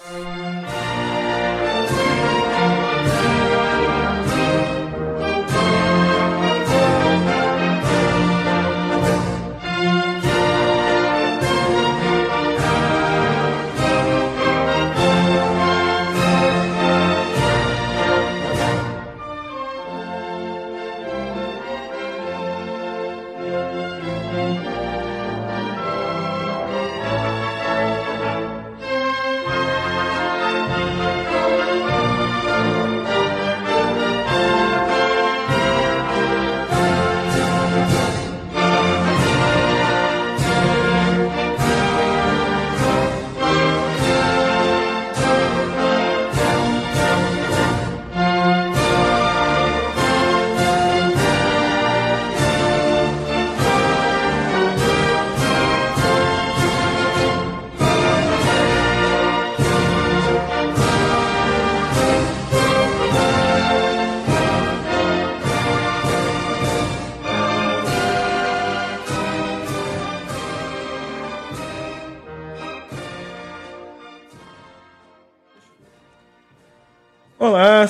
Olá,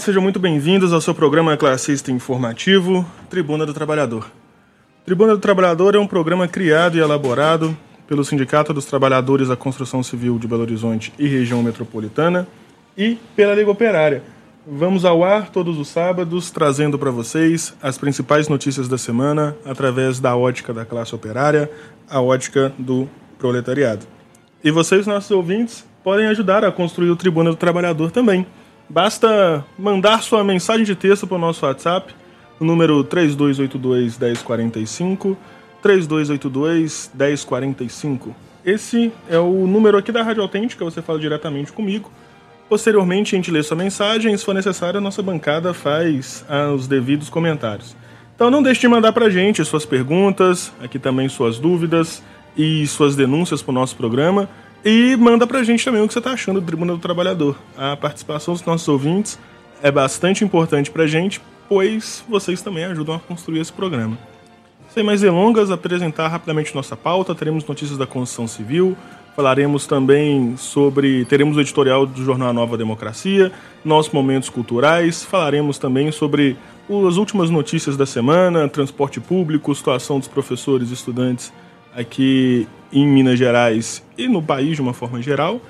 sejam muito bem-vindos ao seu programa classista informativo Tribuna do Trabalhador. Tribuna do Trabalhador é um programa criado e elaborado pelo Sindicato dos Trabalhadores da Construção Civil de Belo Horizonte e Região Metropolitana e pela Liga Operária. Vamos ao ar todos os sábados, trazendo para vocês as principais notícias da semana através da ótica da classe operária, a ótica do proletariado. E vocês, nossos ouvintes, podem ajudar a construir o Tribuna do Trabalhador também. Basta mandar sua mensagem de texto para o nosso WhatsApp, o número 3282 1045, 3282 1045. Esse é o número aqui da Rádio Autêntica, você fala diretamente comigo. Posteriormente, a gente lê sua mensagem se for necessário, a nossa bancada faz ah, os devidos comentários. Então não deixe de mandar para gente suas perguntas, aqui também suas dúvidas e suas denúncias para o nosso programa. E manda pra gente também o que você tá achando do Tribuna do Trabalhador. A participação dos nossos ouvintes é bastante importante pra gente, pois vocês também ajudam a construir esse programa. Sem mais delongas, apresentar rapidamente nossa pauta, teremos notícias da construção civil, falaremos também sobre. teremos o editorial do jornal Nova Democracia, nossos momentos culturais, falaremos também sobre as últimas notícias da semana, transporte público, situação dos professores e estudantes aqui em Minas Gerais e no país de uma forma geral.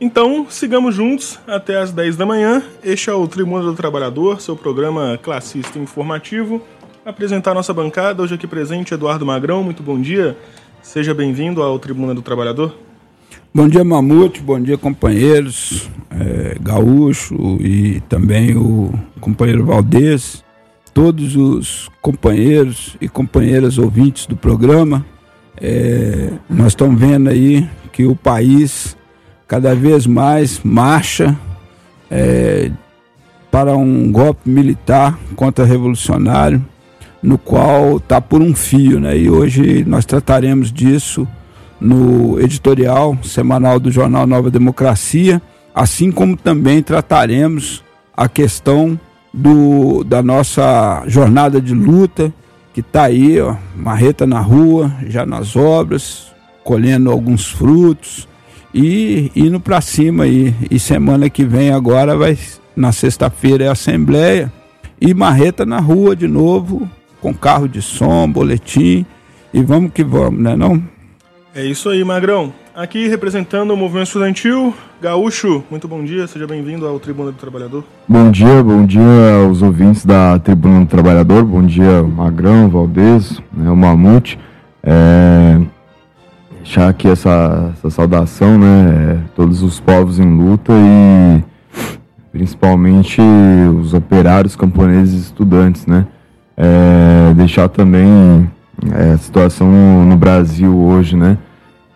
Então, sigamos juntos até as 10 da manhã. Este é o Tribuna do Trabalhador, seu programa classista informativo. Apresentar nossa bancada, hoje aqui presente Eduardo Magrão, muito bom dia. Seja bem-vindo ao Tribuna do Trabalhador. Bom dia, Mamute, bom dia, companheiros, é, Gaúcho e também o companheiro Valdez, todos os companheiros e companheiras ouvintes do programa. É, nós estamos vendo aí que o país cada vez mais marcha é, para um golpe militar contra-revolucionário, no qual está por um fio, né? E hoje nós trataremos disso no editorial semanal do jornal Nova Democracia, assim como também trataremos a questão do, da nossa jornada de luta que está aí, ó, marreta na rua, já nas obras, colhendo alguns frutos e indo para cima aí. E semana que vem agora vai na sexta-feira é a assembleia e marreta na rua de novo, com carro de som, boletim e vamos que vamos, né não? É isso aí, Magrão. Aqui representando o movimento estudantil, Gaúcho, muito bom dia, seja bem-vindo ao Tribuna do Trabalhador. Bom dia, bom dia aos ouvintes da Tribuna do Trabalhador, bom dia Magrão, Valdez, né, o Mamute. É, deixar aqui essa, essa saudação, né, é, todos os povos em luta e principalmente os operários, camponeses e estudantes, né. É, deixar também é, a situação no, Brasil hoje, né,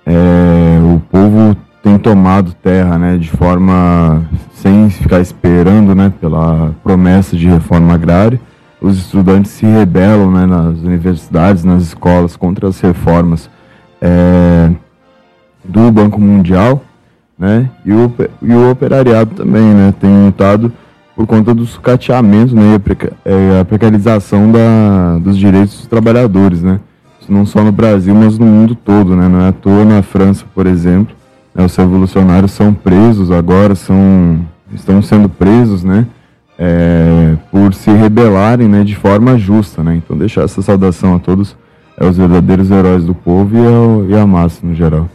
é, o povo tem tomado terra, né, de forma sem ficar esperando, né, pela promessa de reforma agrária. Os estudantes se rebelam, né, nas universidades, nas escolas contra as reformas é, do Banco Mundial, né, e o, e o operariado também, né, tem lutado por conta do sucateamento, né, é, a precarização da, dos direitos dos trabalhadores, né não só no Brasil, mas no mundo todo, né? Não é à toa na França, por exemplo, Né, os revolucionários são presos agora, são, estão sendo presos, né? É, por se rebelarem né, de forma justa. Né? Então, deixar essa saudação a todos é, os verdadeiros heróis do povo e, ao, e a massa no geral.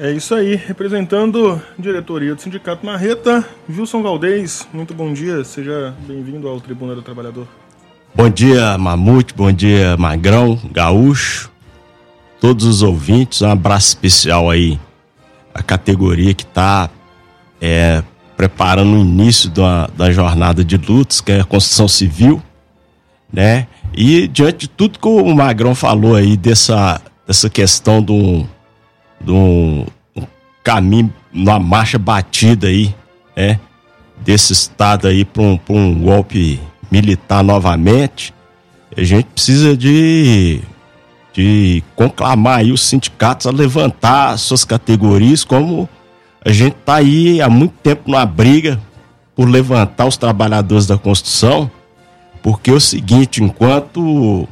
É isso aí, representando a diretoria do Sindicato Marreta, Wilson Valdez, muito bom dia, seja bem-vindo ao Tribuna do Trabalhador. Bom dia, Mamute, bom dia, Magrão, Gaúcho, todos os ouvintes, um abraço especial aí a categoria que está é, preparando o início da, da jornada de lutas, que é a construção civil, né? E diante de tudo que o Magrão falou aí dessa, dessa questão do, do um caminho, uma marcha batida aí, né? Desse estado aí para um, um golpe militar novamente, a gente precisa de de conclamar aí os sindicatos a levantar suas categorias, como a gente está aí há muito tempo numa briga por levantar os trabalhadores da construção, porque é o seguinte, enquanto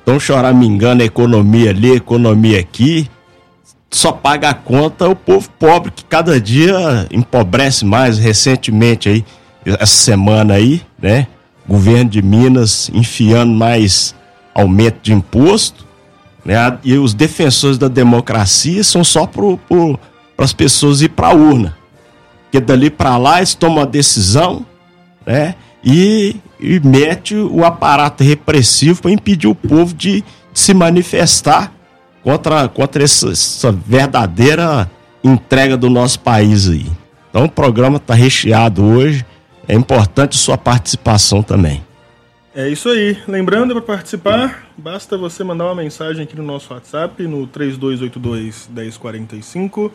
estão choramingando a economia ali, a economia aqui, só paga a conta o povo pobre que cada dia empobrece mais recentemente aí, essa semana aí, né? Governo de Minas enfiando mais aumento de imposto né? E os defensores da democracia são só para as pessoas ir para a urna. Porque dali para lá eles tomam a decisão né? e, e mete o aparato repressivo para impedir o povo de, de, se manifestar contra, contra essa, essa verdadeira entrega do nosso país aí. Então o programa está recheado hoje. É importante sua participação também. É isso aí. Lembrando para participar, basta você mandar uma mensagem aqui no nosso WhatsApp no 3282 1045.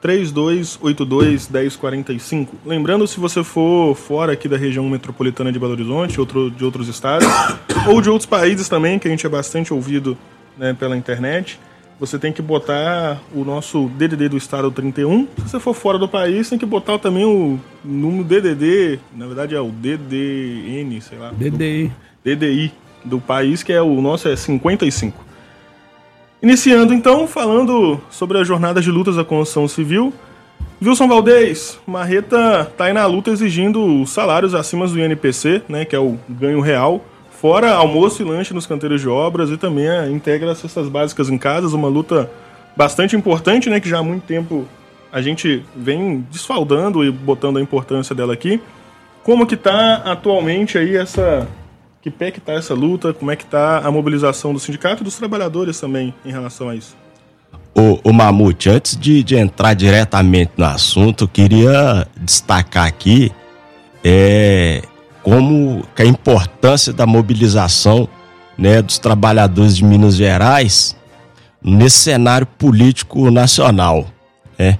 3282 1045. Lembrando, se você for fora aqui da região metropolitana de Belo Horizonte, outro, de outros estados, ou de outros países também, que a gente é bastante ouvido né, pela internet, você tem que botar o nosso DDD do estado 31. Se você for fora do país, tem que botar também o número DDD, na verdade é o DDN, sei lá. DDI. Do, DDI do país, que é o nosso é 55. Iniciando então, falando sobre as jornadas de lutas da construção civil. Wilson Valdez, Marreta tá aí na luta exigindo salários acima do INPC, né, que é o ganho real Fora almoço e lanche nos canteiros de obras e também a integra as cestas básicas em casas, uma luta bastante importante, né, que já há muito tempo a gente vem desfaldando e botando a importância dela aqui. Como que está atualmente aí essa que pé que tá essa luta? Como é que está a mobilização do sindicato e dos trabalhadores também em relação a isso? O, o Mamute, antes de, de entrar diretamente no assunto, eu queria destacar aqui é, como a importância da mobilização né, dos trabalhadores de Minas Gerais nesse cenário político nacional. Né?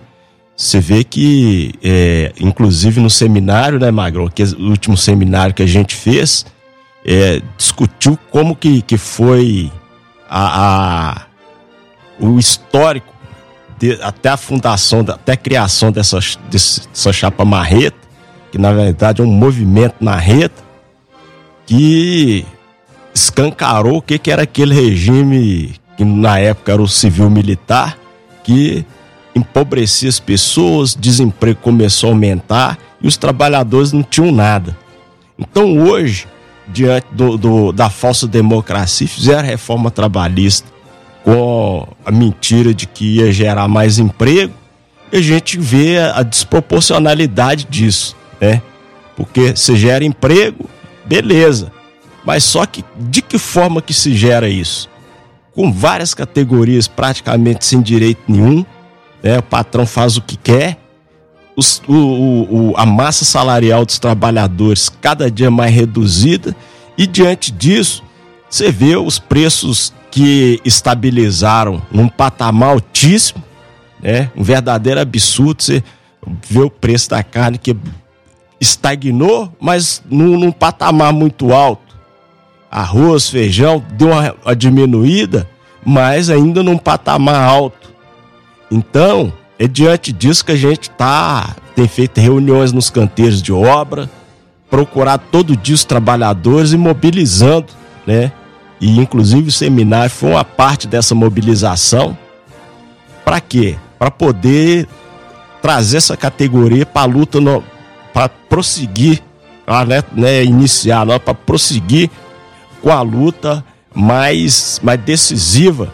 Você vê que, é, inclusive no seminário, né, Magro, que é o último seminário que a gente fez, é, discutiu como que, que foi a, a o histórico de, até a fundação, até a criação dessa, dessa chapa marreta, que na verdade é um movimento na reta que escancarou o que, que era aquele regime que na época era o civil militar, que empobrecia as pessoas, desemprego começou a aumentar e os trabalhadores não tinham nada. Então hoje, diante do, do, da falsa democracia, fizeram a reforma trabalhista com a mentira de que ia gerar mais emprego, e a gente vê a desproporcionalidade disso né? Porque se gera emprego, beleza. Mas só que de que forma que se gera isso? Com várias categorias praticamente sem direito nenhum, né? O patrão faz o que quer, os, o, o, a massa salarial dos trabalhadores cada dia mais reduzida e diante disso você vê os preços que estabilizaram num patamar altíssimo, né? Um verdadeiro absurdo. Você vê o preço da carne que estagnou, mas num, num patamar muito alto. Arroz, feijão, deu uma, uma diminuída, mas ainda num patamar alto. Então, é diante disso que a gente tá, tem feito reuniões nos canteiros de obra, procurar todo dia os trabalhadores e mobilizando, né? E inclusive o seminário foi uma parte dessa mobilização. Para quê? para poder trazer essa categoria para a luta, para prosseguir, pra, né, né, iniciar, para prosseguir com a luta mais, mais decisiva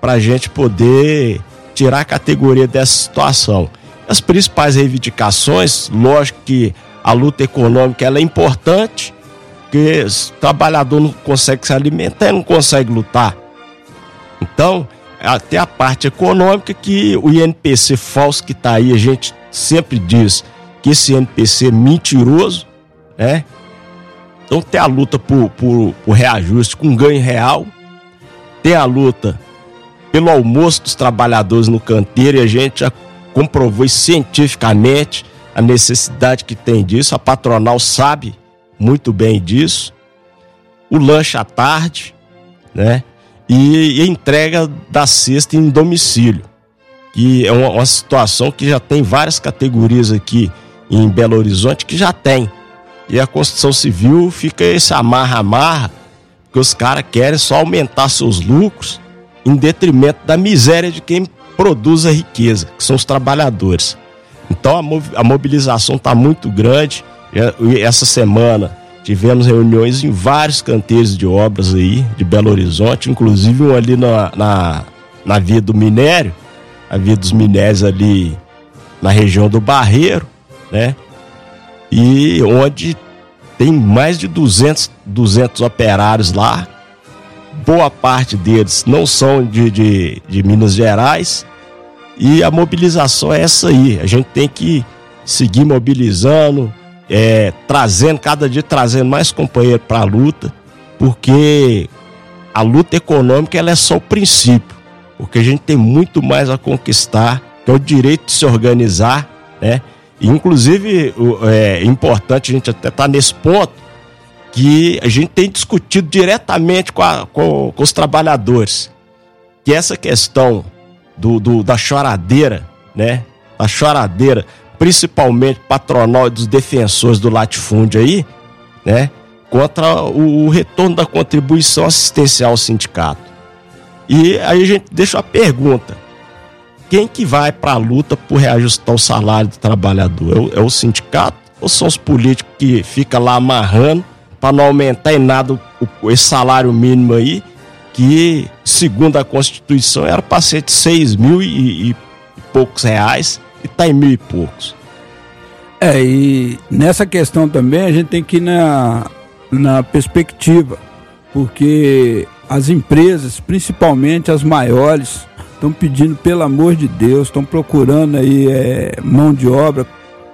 para a gente poder tirar a categoria dessa situação. As principais reivindicações, lógico que a luta econômica ela é importante, porque o trabalhador não consegue se alimentar, não consegue lutar. Então, até a parte econômica que o INPC falso que está aí, a gente sempre diz que esse INPC é mentiroso, né? Então tem a luta por, por, por reajuste com ganho real, tem a luta pelo almoço dos trabalhadores no canteiro e a gente já comprovou cientificamente a necessidade que tem disso, a patronal sabe muito bem disso. O lanche à tarde, né? E, e entrega da cesta em domicílio, que é uma, uma situação que já tem várias categorias aqui em Belo Horizonte que já tem. E a construção civil fica esse amarra-amarra, porque os caras querem só aumentar seus lucros em detrimento da miséria de quem produz a riqueza, que são os trabalhadores. Então a mobilização está muito grande. Essa semana tivemos reuniões em vários canteiros de obras aí de Belo Horizonte, inclusive um ali na, na, na via do minério, a via dos minérios ali na região do Barreiro, né? E onde tem mais de 200, 200 operários lá. Boa parte deles não são de, de, de Minas Gerais. E a mobilização é essa aí. A gente tem que seguir mobilizando, é, trazendo, cada dia trazendo mais companheiros para a luta, porque a luta econômica ela é só o princípio, porque a gente tem muito mais a conquistar, que é o direito de se organizar, né? Inclusive, é importante a gente até estar tá nesse ponto que a gente tem discutido diretamente com, a, com, com os trabalhadores, que essa questão do, do, da choradeira, né? A choradeira, principalmente patronal dos defensores do latifúndio aí, né? Contra o, o retorno da contribuição assistencial ao sindicato. E aí a gente deixa a pergunta: quem que vai para a luta por reajustar o salário do trabalhador? É o, é sindicato ou são os políticos que ficam lá amarrando para não aumentar em nada o, esse salário mínimo aí, que, segundo a Constituição, era para ser de 6 mil e, e, poucos reais e está em mil e poucos. É, e nessa questão também a gente tem que ir na, na perspectiva, porque as empresas, principalmente as maiores, estão pedindo, pelo amor de Deus, estão procurando aí é, mão de obra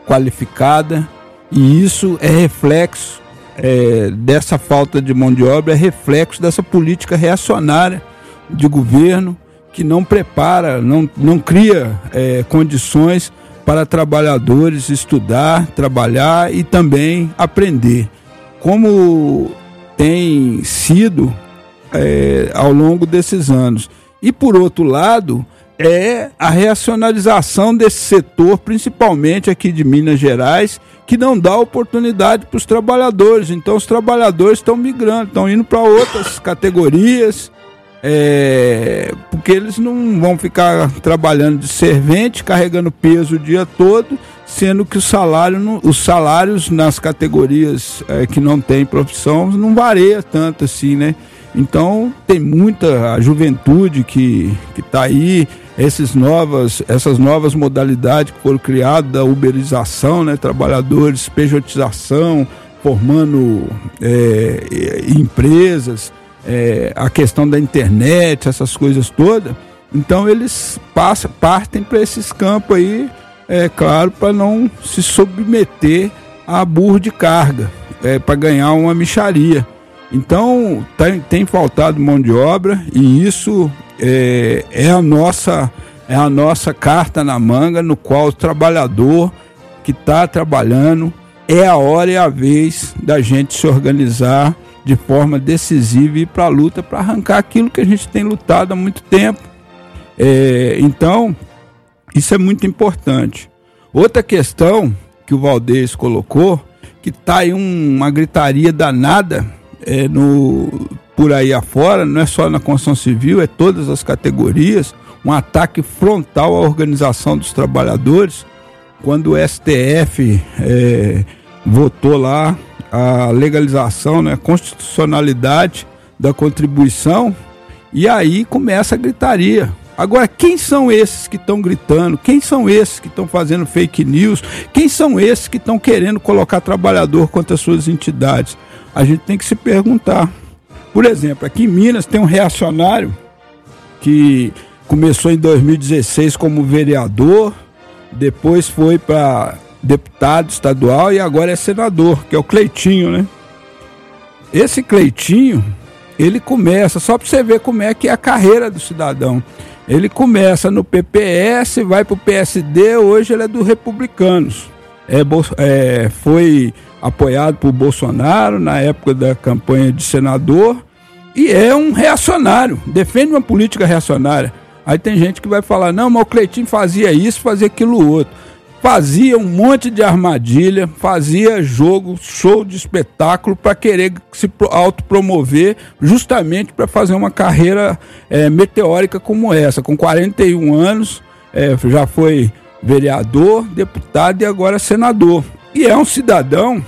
qualificada e isso é reflexo é, dessa falta de mão de obra, é reflexo dessa política reacionária de governo que não prepara, não, não cria é, condições para trabalhadores estudar, trabalhar e também aprender. Como tem sido é, ao longo desses anos. E por outro lado, é a reacionalização desse setor, principalmente aqui de Minas Gerais, que não dá oportunidade para os trabalhadores. Então os trabalhadores estão migrando, estão indo para outras categorias, é, porque eles não vão ficar trabalhando de servente, carregando peso o dia todo, sendo que o salário, os salários nas categorias é, que não têm profissão não varia tanto assim, né? Então tem muita juventude que está aí, esses novas, essas novas modalidades que foram criadas da uberização, né, trabalhadores, pejotização, formando é, empresas, é, a questão da internet, essas coisas todas. Então eles passam, partem para esses campos aí, é claro, para não se submeter a burro de carga, é, para ganhar uma micharia. Então tem, tem faltado mão de obra e isso é, é, a nossa é a nossa carta na manga no qual o trabalhador que está trabalhando é a hora e a vez da gente se organizar de forma decisiva e ir para a luta para arrancar aquilo que a gente tem lutado há muito tempo. É, então, isso é muito importante. Outra questão que o Valdez colocou, que está aí um, uma gritaria danada é, no, por aí afora, não é só na construção civil, é todas as categorias. um ataque frontal à organização dos trabalhadores, quando o STF é, votou lá a legalização, né, a constitucionalidade da contribuição, e aí começa a gritaria. Agora, quem são esses que estão gritando? Quem são esses que estão fazendo fake news? Quem são esses que estão querendo colocar trabalhador contra as suas entidades? A gente tem que se perguntar. Por exemplo, aqui em Minas tem um reacionário que começou em 2016 como vereador, depois foi para deputado estadual e agora é senador, que é o Cleitinho, né? Esse Cleitinho, ele começa, só para você ver como é que é a carreira do cidadão. Ele começa no PPS, vai para o PSD, hoje ele é do Republicanos. É, é, foi apoiado por Bolsonaro na época da campanha de senador e é um reacionário, defende uma política reacionária. Aí tem gente que vai falar: não, mas o Cleitinho fazia isso, fazia aquilo outro fazia um monte de armadilha, fazia jogo, show de espetáculo para querer se autopromover, justamente para fazer uma carreira é, meteórica como essa. Com 41 anos, é, já foi vereador, deputado e agora senador. E é um cidadão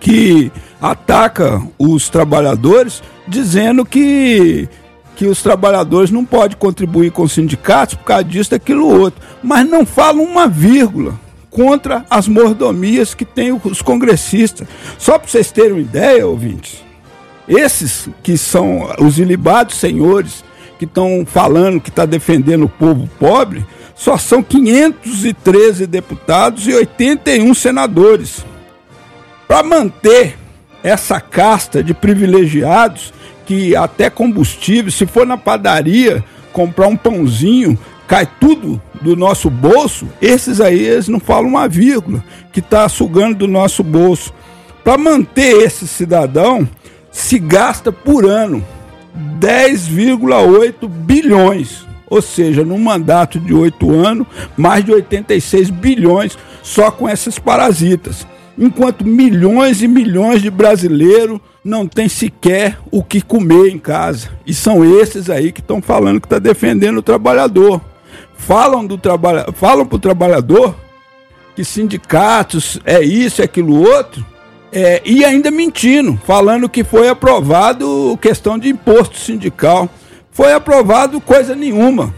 que ataca os trabalhadores dizendo que que os trabalhadores não podem contribuir com os sindicatos por causa disso, daquilo outro. Mas não falam uma vírgula contra as mordomias que tem os congressistas. Só para vocês terem uma ideia, ouvintes, esses que são os ilibados senhores que estão falando que está defendendo o povo pobre, só são 513 deputados e 81 senadores. Para manter essa casta de privilegiados, que até combustível, se for na padaria comprar um pãozinho, cai tudo do nosso bolso, esses aí eles não falam uma vírgula, que está sugando do nosso bolso. Para manter esse cidadão, se gasta por ano 10,8 bilhões. Ou seja, num mandato de oito anos, mais de 86 bilhões só com esses parasitas. Enquanto milhões e milhões de brasileiros não tem sequer o que comer em casa. E são esses aí que estão falando que está defendendo o trabalhador. Falam do falam para o trabalhador que sindicatos é isso, é aquilo outro, é, e ainda mentindo, falando que foi aprovado questão de imposto sindical. Foi aprovado coisa nenhuma.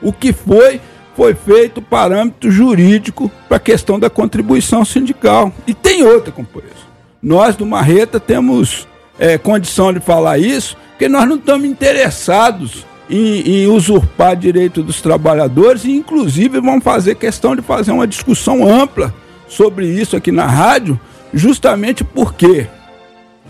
O que foi, foi feito parâmetro jurídico para a questão da contribuição sindical. E tem outra, companheiro. Nós do Marreta temos é, condição de falar isso, porque nós não estamos interessados em, em, usurpar direito dos trabalhadores e, inclusive, vamos fazer questão de fazer uma discussão ampla sobre isso aqui na rádio, justamente porque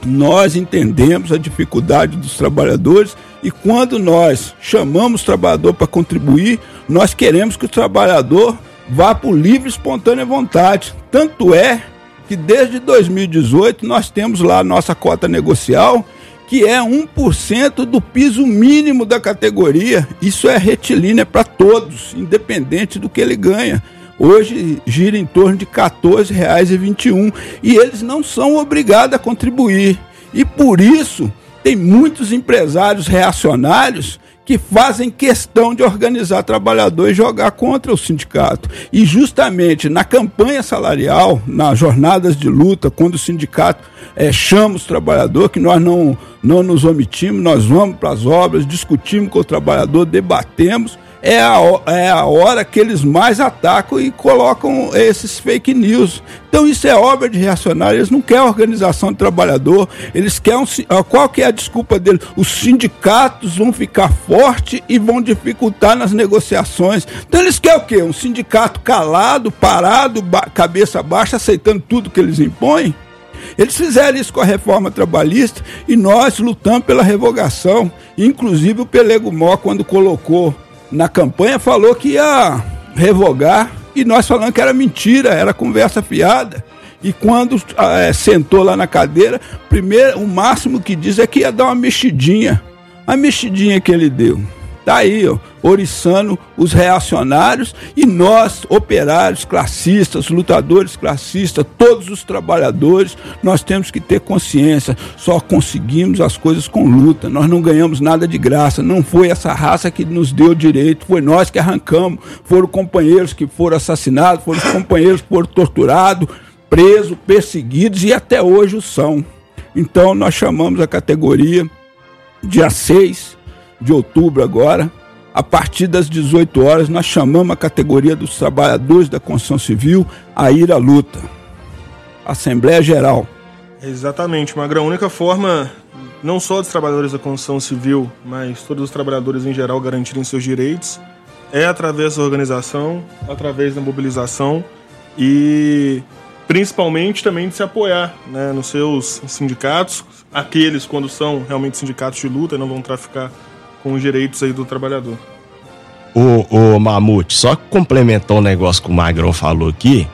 nós entendemos a dificuldade dos trabalhadores e quando nós chamamos o trabalhador para contribuir, nós queremos que o trabalhador vá por livre e espontânea vontade. Tanto é que desde 2018 nós temos lá a nossa cota negocial, que é 1% do piso mínimo da categoria. Isso é retilínea para todos, independente do que ele ganha. Hoje gira em torno de R$ 14,21 e eles não são obrigados a contribuir. E por isso tem muitos empresários reacionários que fazem questão de organizar trabalhador e jogar contra o sindicato. E justamente na campanha salarial, nas jornadas de luta, quando o sindicato é, chama os trabalhadores, que nós não, não nos omitimos, nós vamos para as obras, discutimos com o trabalhador, debatemos é a, é a hora que eles mais atacam e colocam esses fake news. Então isso é obra de reacionário, eles não querem organização de trabalhador, eles querem. Qual que é a desculpa deles? Os sindicatos vão ficar fortes e vão dificultar nas negociações. Então eles querem o quê? Um sindicato calado, parado, ba cabeça baixa, aceitando tudo que eles impõem? Eles fizeram isso com a reforma trabalhista e nós lutamos pela revogação. Inclusive o Pelego Mó, quando colocou na campanha falou que ia revogar e nós falando que era mentira, era conversa fiada. E quando é, sentou lá na cadeira, primeiro, o máximo que diz é que ia dar uma mexidinha. A mexidinha que ele deu. Tá aí, ó, oriçando os reacionários e nós, operários, classistas, lutadores classistas, todos os trabalhadores, nós temos que ter consciência. Só conseguimos as coisas com luta. Nós não ganhamos nada de graça. Não foi essa raça que nos deu direito, foi nós que arrancamos. Foram companheiros que foram assassinados, foram os companheiros que foram torturados, presos, perseguidos e até hoje o são. Então nós chamamos a categoria dia 6 de outubro agora, a partir das 18 horas, nós chamamos a categoria dos trabalhadores da construção civil a ir à luta. Assembleia Geral. Exatamente, Magrão. A única forma, não só dos trabalhadores da construção civil, mas todos os trabalhadores em geral garantirem seus direitos, é através da organização, através da mobilização e principalmente também de se apoiar né, nos seus sindicatos, aqueles quando são realmente sindicatos de luta e não vão traficar com os direitos aí do trabalhador. O, o Mamute, só complementar um negócio que o Magrão falou aqui,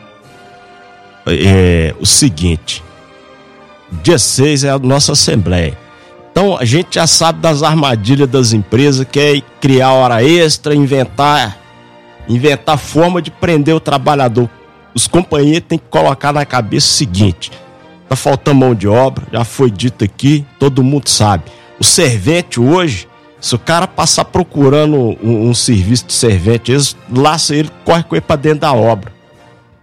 é o seguinte, dia 6 é a nossa assembleia. Então a gente já sabe das armadilhas das empresas, que é criar hora extra, inventar, inventar forma de prender o trabalhador. Os companheiros têm que colocar na cabeça o seguinte: tá faltando mão de obra, já foi dito aqui, todo mundo sabe. O servente hoje se o cara passar procurando um, um serviço de servente, eles laçam ele, corre com ele para dentro da obra.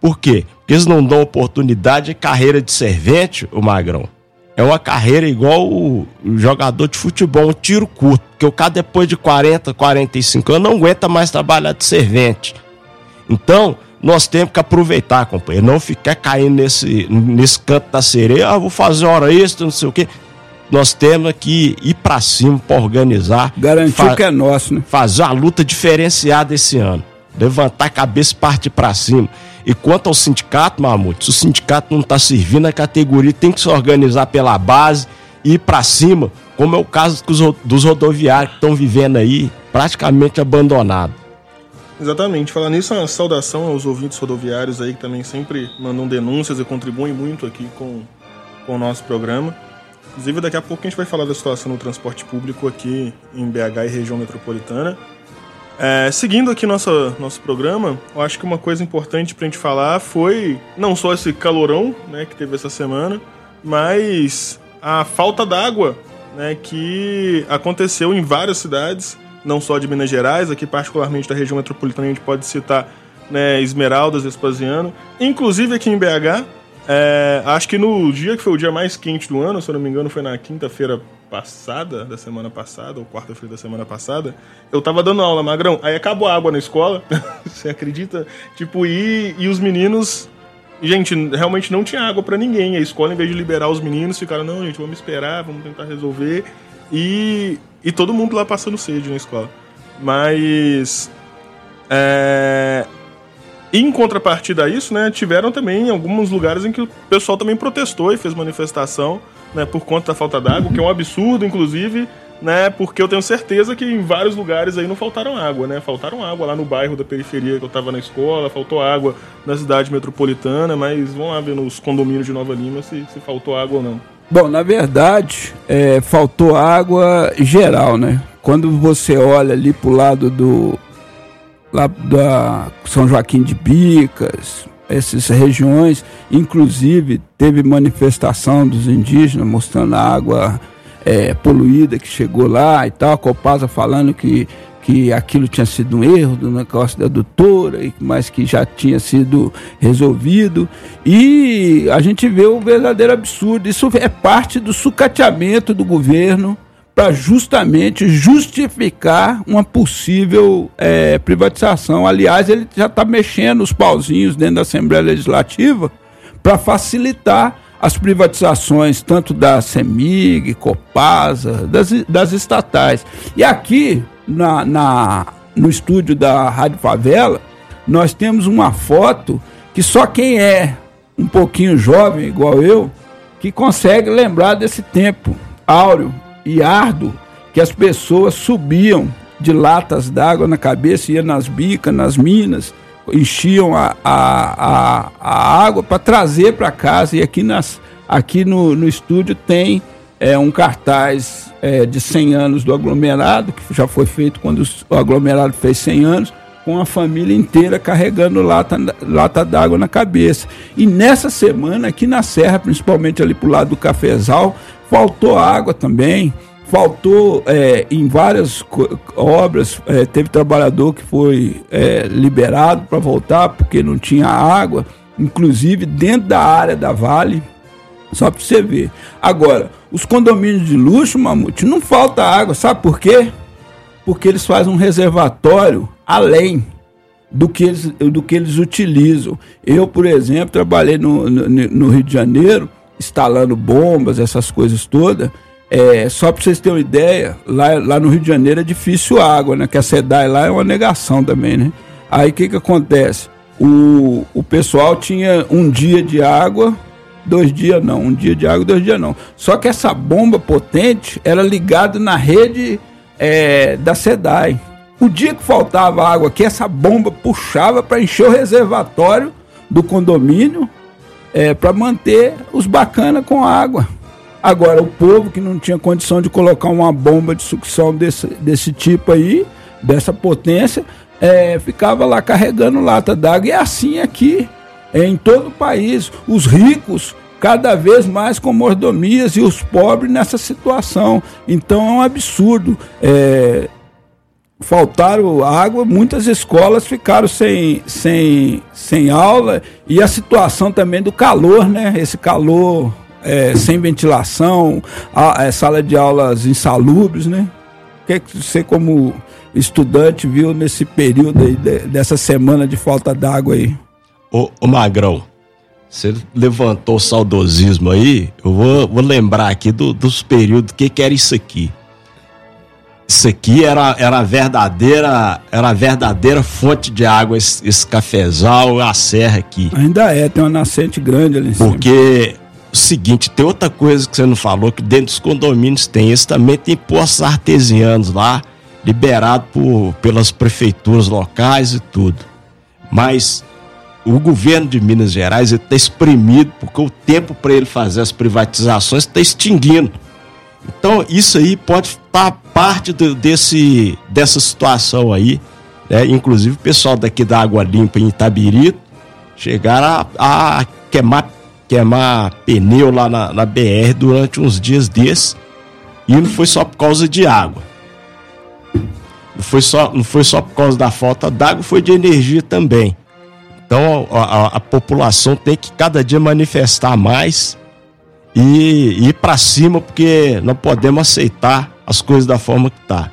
Por quê? Porque eles não dão oportunidade de carreira de servente, o Magrão. É uma carreira igual o, o jogador de futebol, um tiro curto. Porque o cara, depois de 40, 45 anos, não aguenta mais trabalhar de servente. Então, nós temos que aproveitar, companheiro. Não ficar caindo nesse, nesse canto da sereia. Ah, vou fazer hora extra, não sei o quê nós temos que ir para cima para organizar. Garantir que é nosso, né? Fazer uma luta diferenciada esse ano. Levantar a cabeça e partir para cima. E quanto ao sindicato, Mamute, se o sindicato não está servindo a categoria, tem que se organizar pela base e ir para cima, como é o caso dos rodoviários que estão vivendo aí praticamente abandonados. Exatamente. Falar nisso, uma saudação aos ouvintes rodoviários aí que também sempre mandam denúncias e contribuem muito aqui com, com o nosso programa. Inclusive, daqui a pouco a gente vai falar da situação no transporte público aqui em BH e região metropolitana. É, seguindo aqui nosso, nosso programa, eu acho que uma coisa importante para a gente falar foi não só esse calorão né, que teve essa semana, mas a falta d'água né, que aconteceu em várias cidades, não só de Minas Gerais, aqui particularmente da região metropolitana a gente pode citar né, Esmeraldas, Vespasiano, inclusive aqui em BH, é, acho que no dia que foi o dia mais quente do ano, se eu não me engano, foi na quinta-feira passada, da semana passada, ou quarta-feira da semana passada, eu tava dando aula, magrão. Aí acabou a água na escola, você acredita? Tipo, e, e os meninos. Gente, realmente não tinha água para ninguém. A escola, em vez de liberar os meninos, ficaram, não, gente, vamos esperar, vamos tentar resolver. E, e todo mundo lá passando sede na escola. Mas. É, em contrapartida a isso, né, tiveram também alguns lugares em que o pessoal também protestou e fez manifestação né, por conta da falta d'água, que é um absurdo, inclusive, né, porque eu tenho certeza que em vários lugares aí não faltaram água, né? Faltaram água lá no bairro da periferia que eu estava na escola, faltou água na cidade metropolitana, mas vamos lá ver nos condomínios de Nova Lima se, se faltou água ou não. Bom, na verdade, é, faltou água geral, né? Quando você olha ali pro lado do, lá da São Joaquim de Bicas, essas regiões, inclusive teve manifestação dos indígenas mostrando a água é, poluída que chegou lá e tal, a Copasa falando que, que aquilo tinha sido um erro do negócio da doutora, mas que já tinha sido resolvido. E a gente vê o verdadeiro absurdo. Isso é parte do sucateamento do governo para justamente justificar uma possível é, privatização. Aliás, ele já está mexendo os pauzinhos dentro da Assembleia Legislativa para facilitar as privatizações, tanto da CEMIG, Copasa, das, das estatais. E aqui, na, na, no estúdio da Rádio Favela, nós temos uma foto que só quem é um pouquinho jovem, igual eu, que consegue lembrar desse tempo áureo e árduo que as pessoas subiam de latas d'água na cabeça, iam nas bicas, nas minas, enchiam a, a, a, a água para trazer para casa. E aqui, nas, aqui no, no estúdio tem é, um cartaz é, de 100 anos do aglomerado, que já foi feito quando o aglomerado fez 100 anos, com a família inteira carregando lata, lata d'água na cabeça. E nessa semana, aqui na Serra, principalmente ali para o lado do Cafezal, faltou água também. Faltou é, em várias obras, é, teve trabalhador que foi é, liberado para voltar porque não tinha água, inclusive dentro da área da Vale, só para você ver. Agora, os condomínios de luxo, Mamute, não falta água, sabe por quê? Porque eles fazem um reservatório além do que eles, do que eles utilizam. Eu, por exemplo, trabalhei no, no, no Rio de Janeiro, instalando bombas, essas coisas todas. É, só para vocês terem uma ideia, lá, lá no Rio de Janeiro é difícil água, né? Que a SEDAI lá é uma negação também, né? Aí o que, que acontece? O, o pessoal tinha um dia de água, dois dias não, um dia de água, dois dias não. Só que essa bomba potente era ligada na rede é, da SEDAI. O dia que faltava água aqui, essa bomba puxava para encher o reservatório do condomínio é, para manter os bacanas com água. Agora, o povo que não tinha condição de colocar uma bomba de sucção desse, desse tipo aí, dessa potência, é, ficava lá carregando lata d'água. E assim aqui, é, em todo o país. Os ricos cada vez mais com mordomias e os pobres nessa situação. Então é um absurdo. É, faltaram água, muitas escolas ficaram sem, sem, sem aula e a situação também do calor, né? Esse calor é, sem ventilação, a, a, é, sala de aulas insalubres, né? O que, é que você, como estudante, viu nesse período aí, de, dessa semana de falta d'água aí? Ô, ô Magrão, você levantou o saudosismo aí, eu vou, vou lembrar aqui do, dos períodos, o que, que era isso aqui? Isso aqui era, era a verdadeira era a verdadeira fonte de água, esse, esse cafezal, a serra aqui. Ainda é, tem uma nascente grande ali em cima. Porque o seguinte, tem outra coisa que você não falou, que dentro dos condomínios tem, esse também tem poços artesianos lá, liberado por, pelas prefeituras locais e tudo. Mas o governo de Minas Gerais está exprimido, porque o tempo para ele fazer as privatizações está extinguindo. Então, isso aí pode estar parte do, desse, dessa situação aí. Né? Inclusive, o pessoal daqui da Água Limpa em Itabirito chegaram a, a queimar, queimar pneu lá na, na BR durante uns dias desses. E não foi só por causa de água. Não foi só, não foi só por causa da falta d'água, foi de energia também. Então a, a, a população tem que cada dia manifestar mais e ir para cima, porque não podemos aceitar as coisas da forma que tá.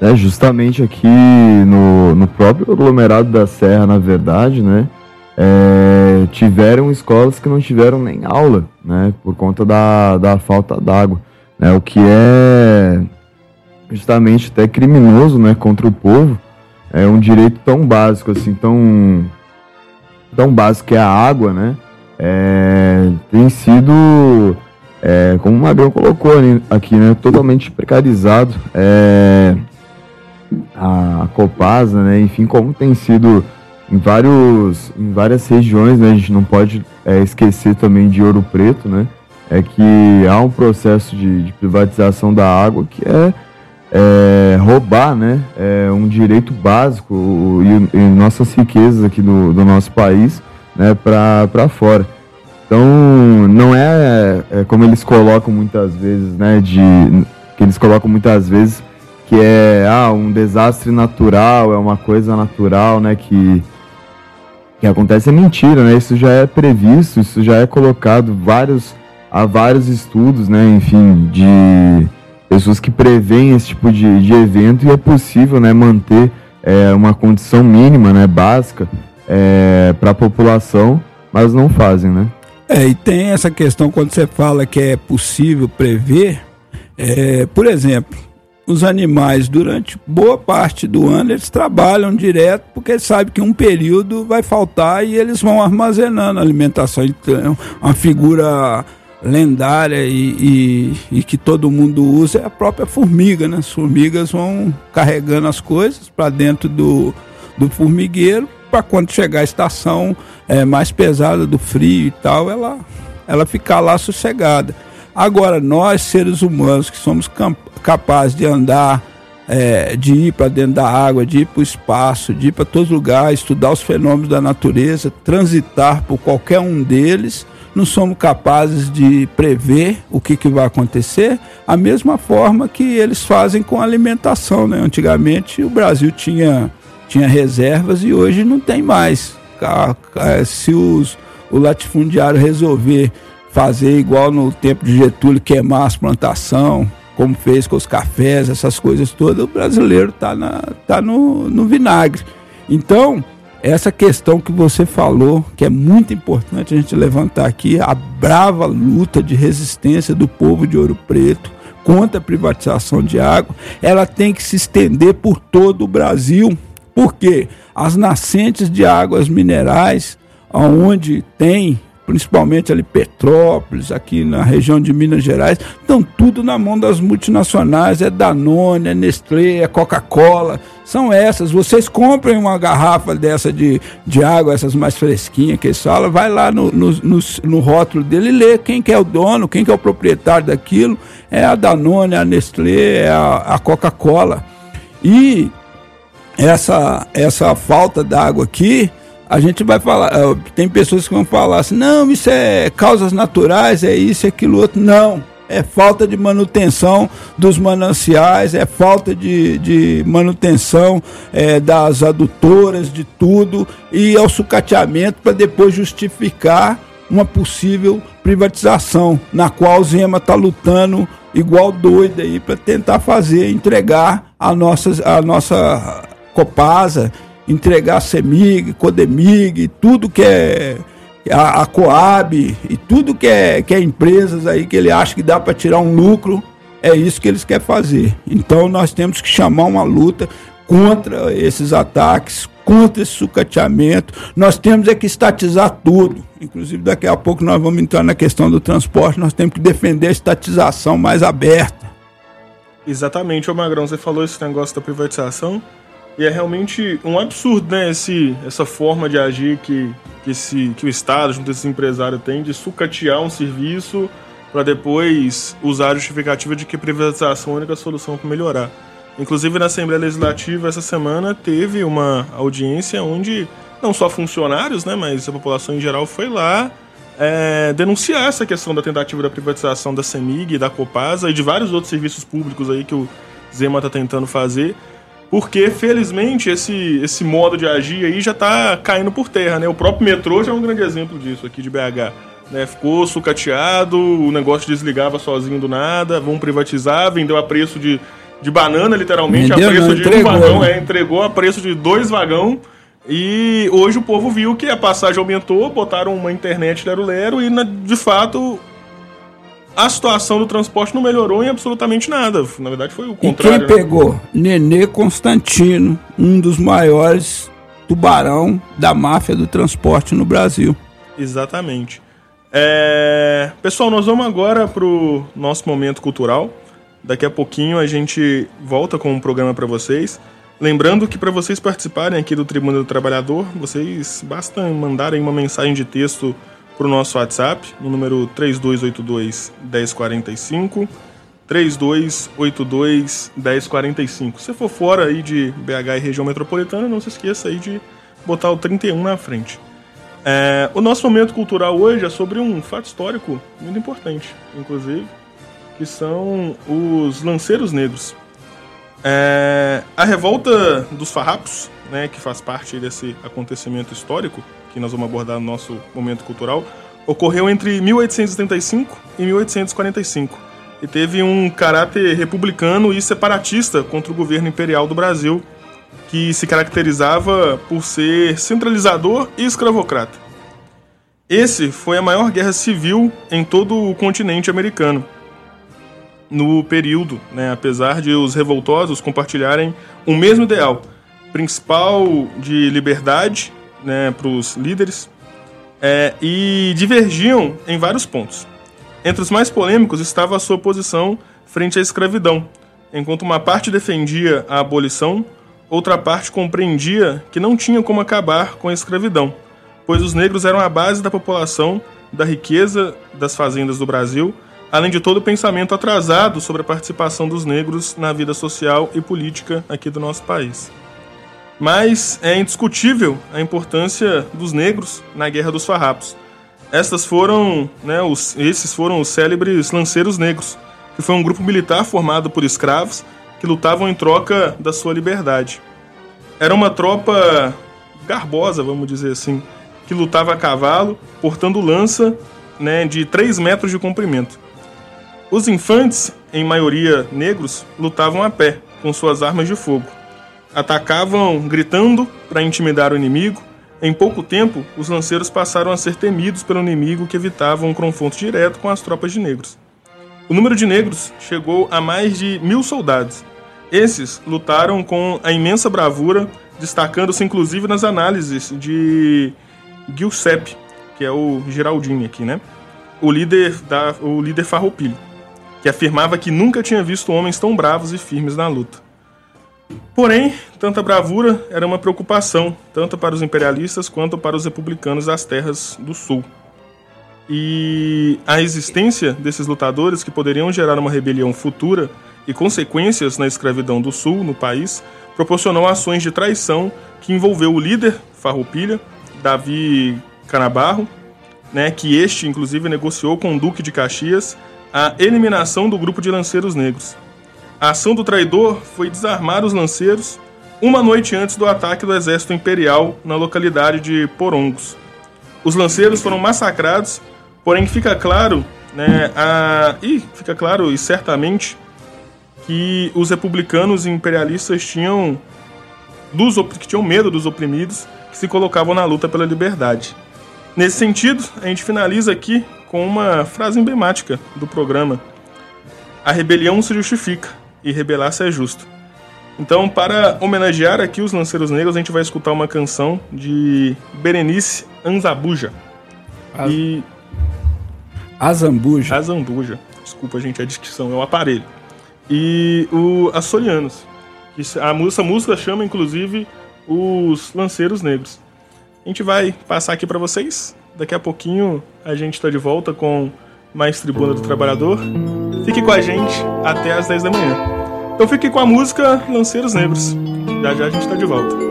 É, justamente aqui no, no próprio aglomerado da Serra, na verdade, né? É, tiveram escolas que não tiveram nem aula, né? Por conta da, da falta d'água, né? O que é justamente até criminoso, né? Contra o povo. É um direito tão básico, assim, tão, tão básico que é a água, né? é, tem sido, é, como o Magrão colocou aqui, né, totalmente precarizado. É, a Copasa, né, enfim, como tem sido em, vários, em várias regiões, né, a gente não pode é, esquecer também de Ouro Preto, né, é que há um processo de, de privatização da água que é, é, roubar né, é um direito básico e, e nossas riquezas aqui do, do nosso país né, para fora. Então, não é, é, como eles colocam muitas vezes, né, de que eles colocam muitas vezes que é ah, um desastre natural, é uma coisa natural, né, que que acontece é mentira, né? Isso já é previsto, isso já é colocado vários há vários estudos, né, enfim, de pessoas que preveem esse tipo de, de evento e é possível, né, manter é, uma condição mínima, né, básica é, para a população, mas não fazem, né? É, e tem essa questão quando você fala que é possível prever, é, por exemplo, os animais durante boa parte do ano eles trabalham direto porque sabem que um período vai faltar e eles vão armazenando alimentação. Então, uma figura lendária e, e, e, que todo mundo usa é a própria formiga, né? As formigas vão carregando as coisas para dentro do, do formigueiro para quando chegar a estação é, mais pesada do frio e tal, ela, ela ficar lá sossegada. Agora, nós, seres humanos, que somos capazes de andar, é, de ir para dentro da água, de ir para o espaço, de ir para todos os lugares, estudar os fenômenos da natureza, transitar por qualquer um deles, não somos capazes de prever o que, que vai acontecer, a mesma forma que eles fazem com a alimentação. Né? Antigamente o Brasil tinha, tinha reservas e hoje não tem mais. Se os, o latifundiário resolver fazer igual no tempo de Getúlio, queimar as plantações, como fez com os cafés, essas coisas todas, o brasileiro está tá no, no vinagre. Então, essa questão que você falou, que é muito importante a gente levantar aqui, a brava luta de resistência do povo de Ouro Preto contra a privatização de água, ela tem que se estender por todo o Brasil, porque as nascentes de águas minerais, onde tem principalmente ali Petrópolis, aqui na região de Minas Gerais, estão tudo na mão das multinacionais, é Danone, é Nestlé, é Coca-Cola, são essas. Vocês comprem uma garrafa dessa de, de água, essas mais fresquinhas que eles falam, vai lá no, no, no, no rótulo dele e lê quem que é o dono, quem que é o proprietário daquilo, é a Danone, é a Nestlé, é a, a Coca-Cola. E essa, essa falta d'água aqui, a gente vai falar, eh, tem pessoas que vão falar assim, não, isso é causas naturais, é isso, é aquilo outro. Não, é falta de manutenção dos mananciais, é falta de, de manutenção é, das adutoras, de tudo, e é o sucateamento para depois justificar uma possível privatização, na qual o Zema está lutando igual doido aí para tentar fazer, entregar a nossa, a nossa Copasa entregar a CEMIG, CODEMIG, tudo que é a, a, Coab e tudo que é, que é empresas aí que ele acha que dá para tirar um lucro, é isso que eles querem fazer. Então nós temos que chamar uma luta contra esses ataques, contra esse sucateamento. Nós temos é que estatizar tudo. Inclusive daqui a pouco nós vamos entrar na questão do transporte, nós temos que defender a estatização mais aberta. Exatamente, ô Magrão, você falou esse negócio da privatização. E é realmente um absurdo, né, esse, essa forma de agir que, que, esse, que o Estado, junto a esse empresário, tem de sucatear um serviço para depois usar a justificativa de que privatização é a única solução para melhorar. Inclusive, na Assembleia Legislativa, essa semana, teve uma audiência onde não só funcionários, né, mas a população em geral foi lá é, denunciar essa questão da tentativa da privatização da CEMIG, da Copasa e de vários outros serviços públicos aí que o Zema está tentando fazer porque felizmente esse, esse modo de agir aí já está caindo por terra, né? O próprio metrô já é um grande exemplo disso aqui de BH. Né? Ficou sucateado, o negócio desligava sozinho do nada, vão privatizar, vendeu a preço de, de banana, literalmente, Vendeu, a preço não, de entregou, um vagão, é, entregou a preço de dois vagão. E hoje o povo viu que a passagem aumentou, botaram uma internet lero-lero e, de fato, a situação do transporte não melhorou em absolutamente nada. Na verdade, foi o contrário. E quem né? pegou? Nenê Constantino, um dos maiores tubarão da máfia do transporte no Brasil. Exatamente. É... Pessoal, nós vamos agora para o nosso momento cultural. Daqui a pouquinho a gente volta com um programa para vocês. Lembrando que para vocês participarem aqui do Tribuna do Trabalhador, vocês basta mandarem uma mensagem de texto para o nosso WhatsApp, no número 3282 1045. 3282 1045. Se for fora aí de BH e região metropolitana, não se esqueça aí de botar o 31 na frente. É, o nosso momento cultural hoje é sobre um fato histórico muito importante, inclusive, que são os lanceiros negros. É, a revolta dos farrapos, né, que faz parte desse acontecimento histórico, que nós vamos abordar no nosso momento cultural, ocorreu entre 1875 e 1845 e teve um caráter republicano e separatista contra o governo imperial do Brasil, que se caracterizava por ser centralizador e escravocrata. Esse foi a maior guerra civil em todo o continente americano no período, né, apesar de os revoltosos compartilharem o mesmo ideal principal de liberdade né, para os líderes é, e divergiam em vários pontos. Entre os mais polêmicos estava a sua posição frente à escravidão, enquanto uma parte defendia a abolição, outra parte compreendia que não tinha como acabar com a escravidão, pois os negros eram a base da população, da riqueza das fazendas do Brasil, além de todo o pensamento atrasado sobre a participação dos negros na vida social e política aqui do nosso país. Mas é indiscutível a importância dos negros na Guerra dos Farrapos. Estas foram, né, os, esses foram os célebres Lanceiros Negros, que foi um grupo militar formado por escravos que lutavam em troca da sua liberdade. Era uma tropa garbosa, vamos dizer assim, que lutava a cavalo, portando lança né, de 3 metros de comprimento. Os infantes, em maioria negros, lutavam a pé, com suas armas de fogo. Atacavam gritando para intimidar o inimigo. Em pouco tempo, os lanceiros passaram a ser temidos pelo inimigo que evitava um confronto direto com as tropas de negros. O número de negros chegou a mais de mil soldados. Esses lutaram com a imensa bravura, destacando-se inclusive nas análises de Giuseppe, que é o Geraldinho aqui, né? O líder, da, o líder farroupilho, que afirmava que nunca tinha visto homens tão bravos e firmes na luta. Porém, tanta bravura era uma preocupação, tanto para os imperialistas quanto para os republicanos das terras do sul. E a existência desses lutadores que poderiam gerar uma rebelião futura e consequências na escravidão do sul no país proporcionou ações de traição que envolveu o líder Farroupilha, Davi Canabarro, né, que este inclusive negociou com o Duque de Caxias a eliminação do grupo de lanceiros negros. A ação do traidor foi desarmar os lanceiros uma noite antes do ataque do exército imperial na localidade de Porongos. Os lanceiros foram massacrados, porém fica claro, né, a... e fica claro e certamente que os republicanos e imperialistas tinham dos que tinham medo dos oprimidos que se colocavam na luta pela liberdade. Nesse sentido, a gente finaliza aqui com uma frase emblemática do programa: A rebelião se justifica e rebelar-se é justo. Então, para homenagear aqui os Lanceiros Negros, a gente vai escutar uma canção de Berenice Anzabuja. E. Azambuja. Azambuja. Desculpa, gente, a descrição é o aparelho. E o Açorianos. A, essa música chama, inclusive, os Lanceiros Negros. A gente vai passar aqui para vocês. Daqui a pouquinho a gente está de volta com mais Tribuna do Trabalhador. Fique com a gente até às 10 da manhã. Então fique com a música Lanceiros Negros. Já já a gente está de volta.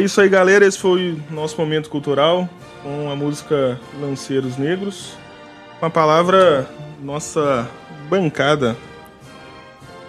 É isso aí, galera. Esse foi o nosso momento cultural com a música Lanceiros Negros. Com a palavra nossa bancada.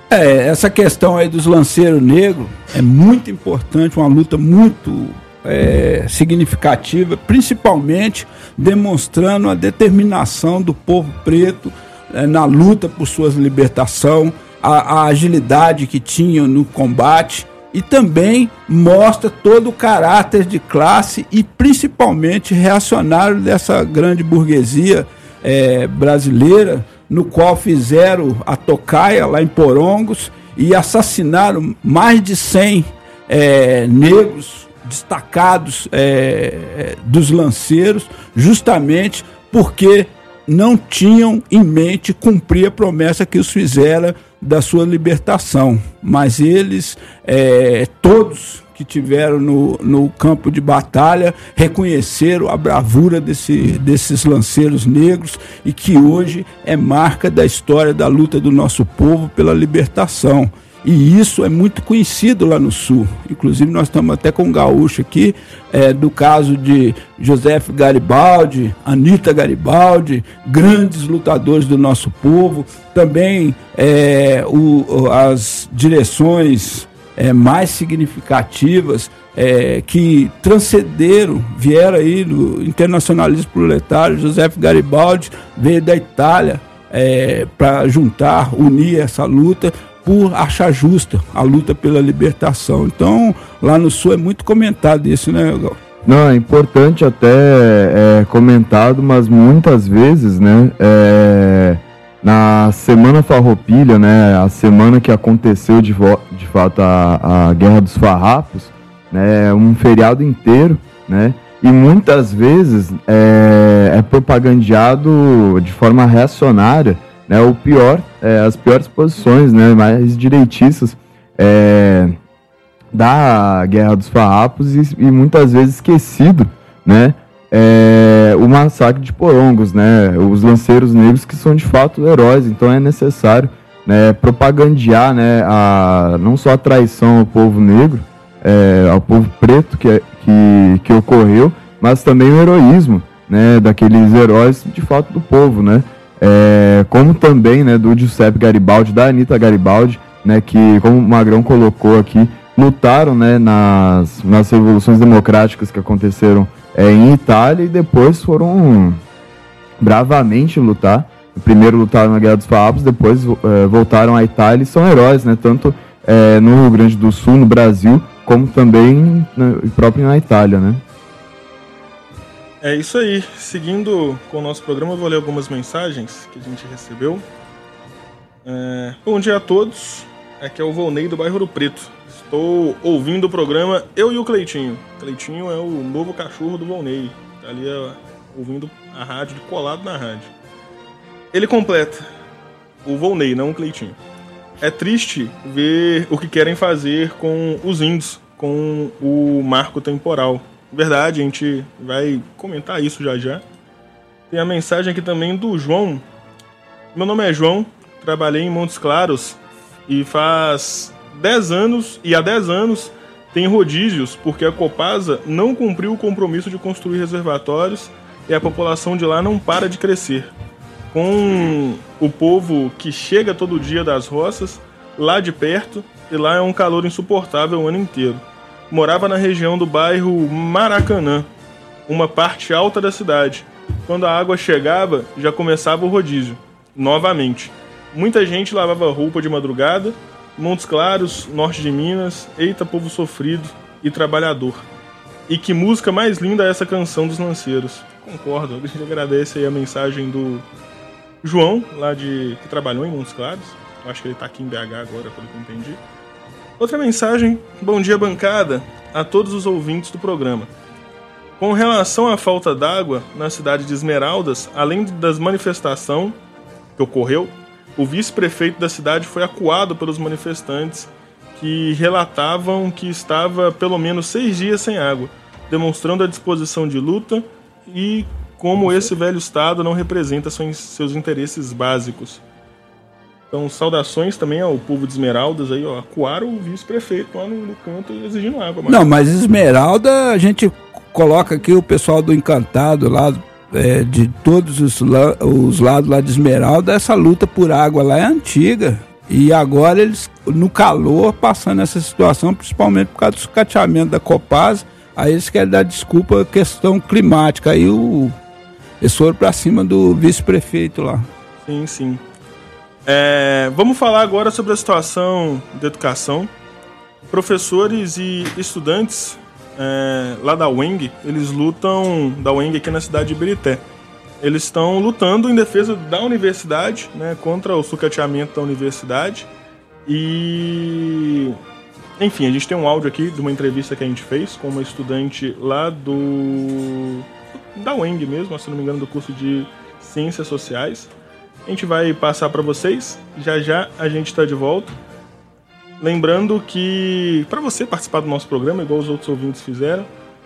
É, essa questão aí dos lanceiros negros é muito importante, uma luta muito é, significativa, principalmente demonstrando a determinação do povo preto é, na luta por suas libertação, a, a agilidade que tinham no combate e também mostra todo o caráter de classe e principalmente reacionário dessa grande burguesia é, brasileira, no qual fizeram a tocaia lá em Porongos e assassinaram mais de 100 é, negros destacados é, dos lanceiros, justamente porque não tinham em mente cumprir a promessa que os fizeram da sua libertação. Mas eles, é, todos que tiveram no, no campo de batalha, reconheceram a bravura desse, desses lanceiros negros e que hoje é marca da história da luta do nosso povo pela libertação. E isso é muito conhecido lá no Sul. Inclusive, nós estamos até com um gaúcho aqui, é, do caso de José Garibaldi, Anita Garibaldi, grandes lutadores do nosso povo. Também é, o, as direções é, mais significativas é, que transcenderam, vieram aí do internacionalismo proletário. José Garibaldi veio da Itália é, para juntar, unir essa luta por achar justa a luta pela libertação. Então, lá no Sul é muito comentado isso, né, Gal? Não, é importante até é, comentado, mas muitas vezes, né, é, na Semana Farroupilha, né, a semana que aconteceu de, de fato a, a Guerra dos Farrapos, né, um feriado inteiro, né, e muitas vezes é, é propagandeado de forma reacionária, né, o pior, é, as piores posições, né, mais direitistas é, da Guerra dos Farrapos e, e, muitas vezes esquecido, né, é, o massacre de Porongos, né, os lanceiros negros que são de fato heróis, então é necessário né, propagandear, né, a, não só a traição ao povo negro, é, ao povo preto que, que, que ocorreu, mas também o heroísmo, né, daqueles heróis de fato do povo, né, é, como também né, do Giuseppe Garibaldi, da Anitta Garibaldi, né, que, como o Magrão colocou aqui, lutaram né, nas, nas revoluções democráticas que aconteceram é, em Itália e depois foram bravamente lutar. Primeiro lutaram na Guerra dos Farrapos, depois é, voltaram à Itália e são heróis, né, tanto é, no Rio Grande do Sul, no Brasil, como também né, próprio na Itália. Né? É isso aí. Seguindo com o nosso programa, eu vou ler algumas mensagens que a gente recebeu. É... Bom dia a todos. Aqui é o Volney do bairro do Preto. Estou ouvindo o programa Eu e o Cleitinho. Cleitinho é o novo cachorro do Volney. Tá ali ouvindo a rádio, colado na rádio. Ele completa. O Volney, não o Cleitinho. É triste ver o que querem fazer com os índios, com o marco temporal Verdade, a gente vai comentar isso já já. Tem a mensagem aqui também do João. Meu nome é João, trabalhei em Montes Claros e faz 10 anos, e há 10 anos tem rodízios porque a Copasa não cumpriu o compromisso de construir reservatórios e a população de lá não para de crescer. Com o povo que chega todo dia das roças, lá de perto, e lá é um calor insuportável o ano inteiro morava na região do bairro Maracanã, uma parte alta da cidade. Quando a água chegava, já começava o rodízio, novamente. Muita gente lavava roupa de madrugada, Montes Claros, norte de Minas, eita povo sofrido e trabalhador. E que música mais linda é essa canção dos lanceiros. Concordo, a gente agradece aí a mensagem do João, lá de. que trabalhou em Montes Claros. Acho que ele tá aqui em BH agora, pelo que eu entendi. Outra mensagem, bom dia bancada, a todos os ouvintes do programa. Com relação à falta d'água na cidade de Esmeraldas, além das manifestações que ocorreu, o vice-prefeito da cidade foi acuado pelos manifestantes que relatavam que estava pelo menos seis dias sem água, demonstrando a disposição de luta e como esse velho Estado não representa seus interesses básicos. Então, saudações também ao povo de Esmeraldas aí, ó. Acuaram o vice-prefeito lá no, no, canto exigindo água. Mas... Não, mas Esmeralda, a gente coloca aqui o pessoal do Encantado lá, é, de todos os, os lados lá de Esmeralda, essa luta por água lá é antiga. E agora eles, no calor, passando essa situação, principalmente por causa do sucateamento da Copasa, aí eles querem dar desculpa à questão climática. Aí o, eles foram para cima do vice-prefeito lá. Sim, sim. É, vamos falar agora sobre a situação da educação. Professores e estudantes é, lá da UENG, eles lutam, da UENG aqui na cidade de Ibirité. Eles estão lutando em defesa da universidade, né, contra o sucateamento da universidade. E. Enfim, a gente tem um áudio aqui de uma entrevista que a gente fez com uma estudante lá do. da UENG mesmo, se não me engano, do curso de Ciências Sociais. A gente vai passar para vocês. Já já a gente está de volta. Lembrando que para você participar do nosso programa, igual os outros ouvintes fizeram,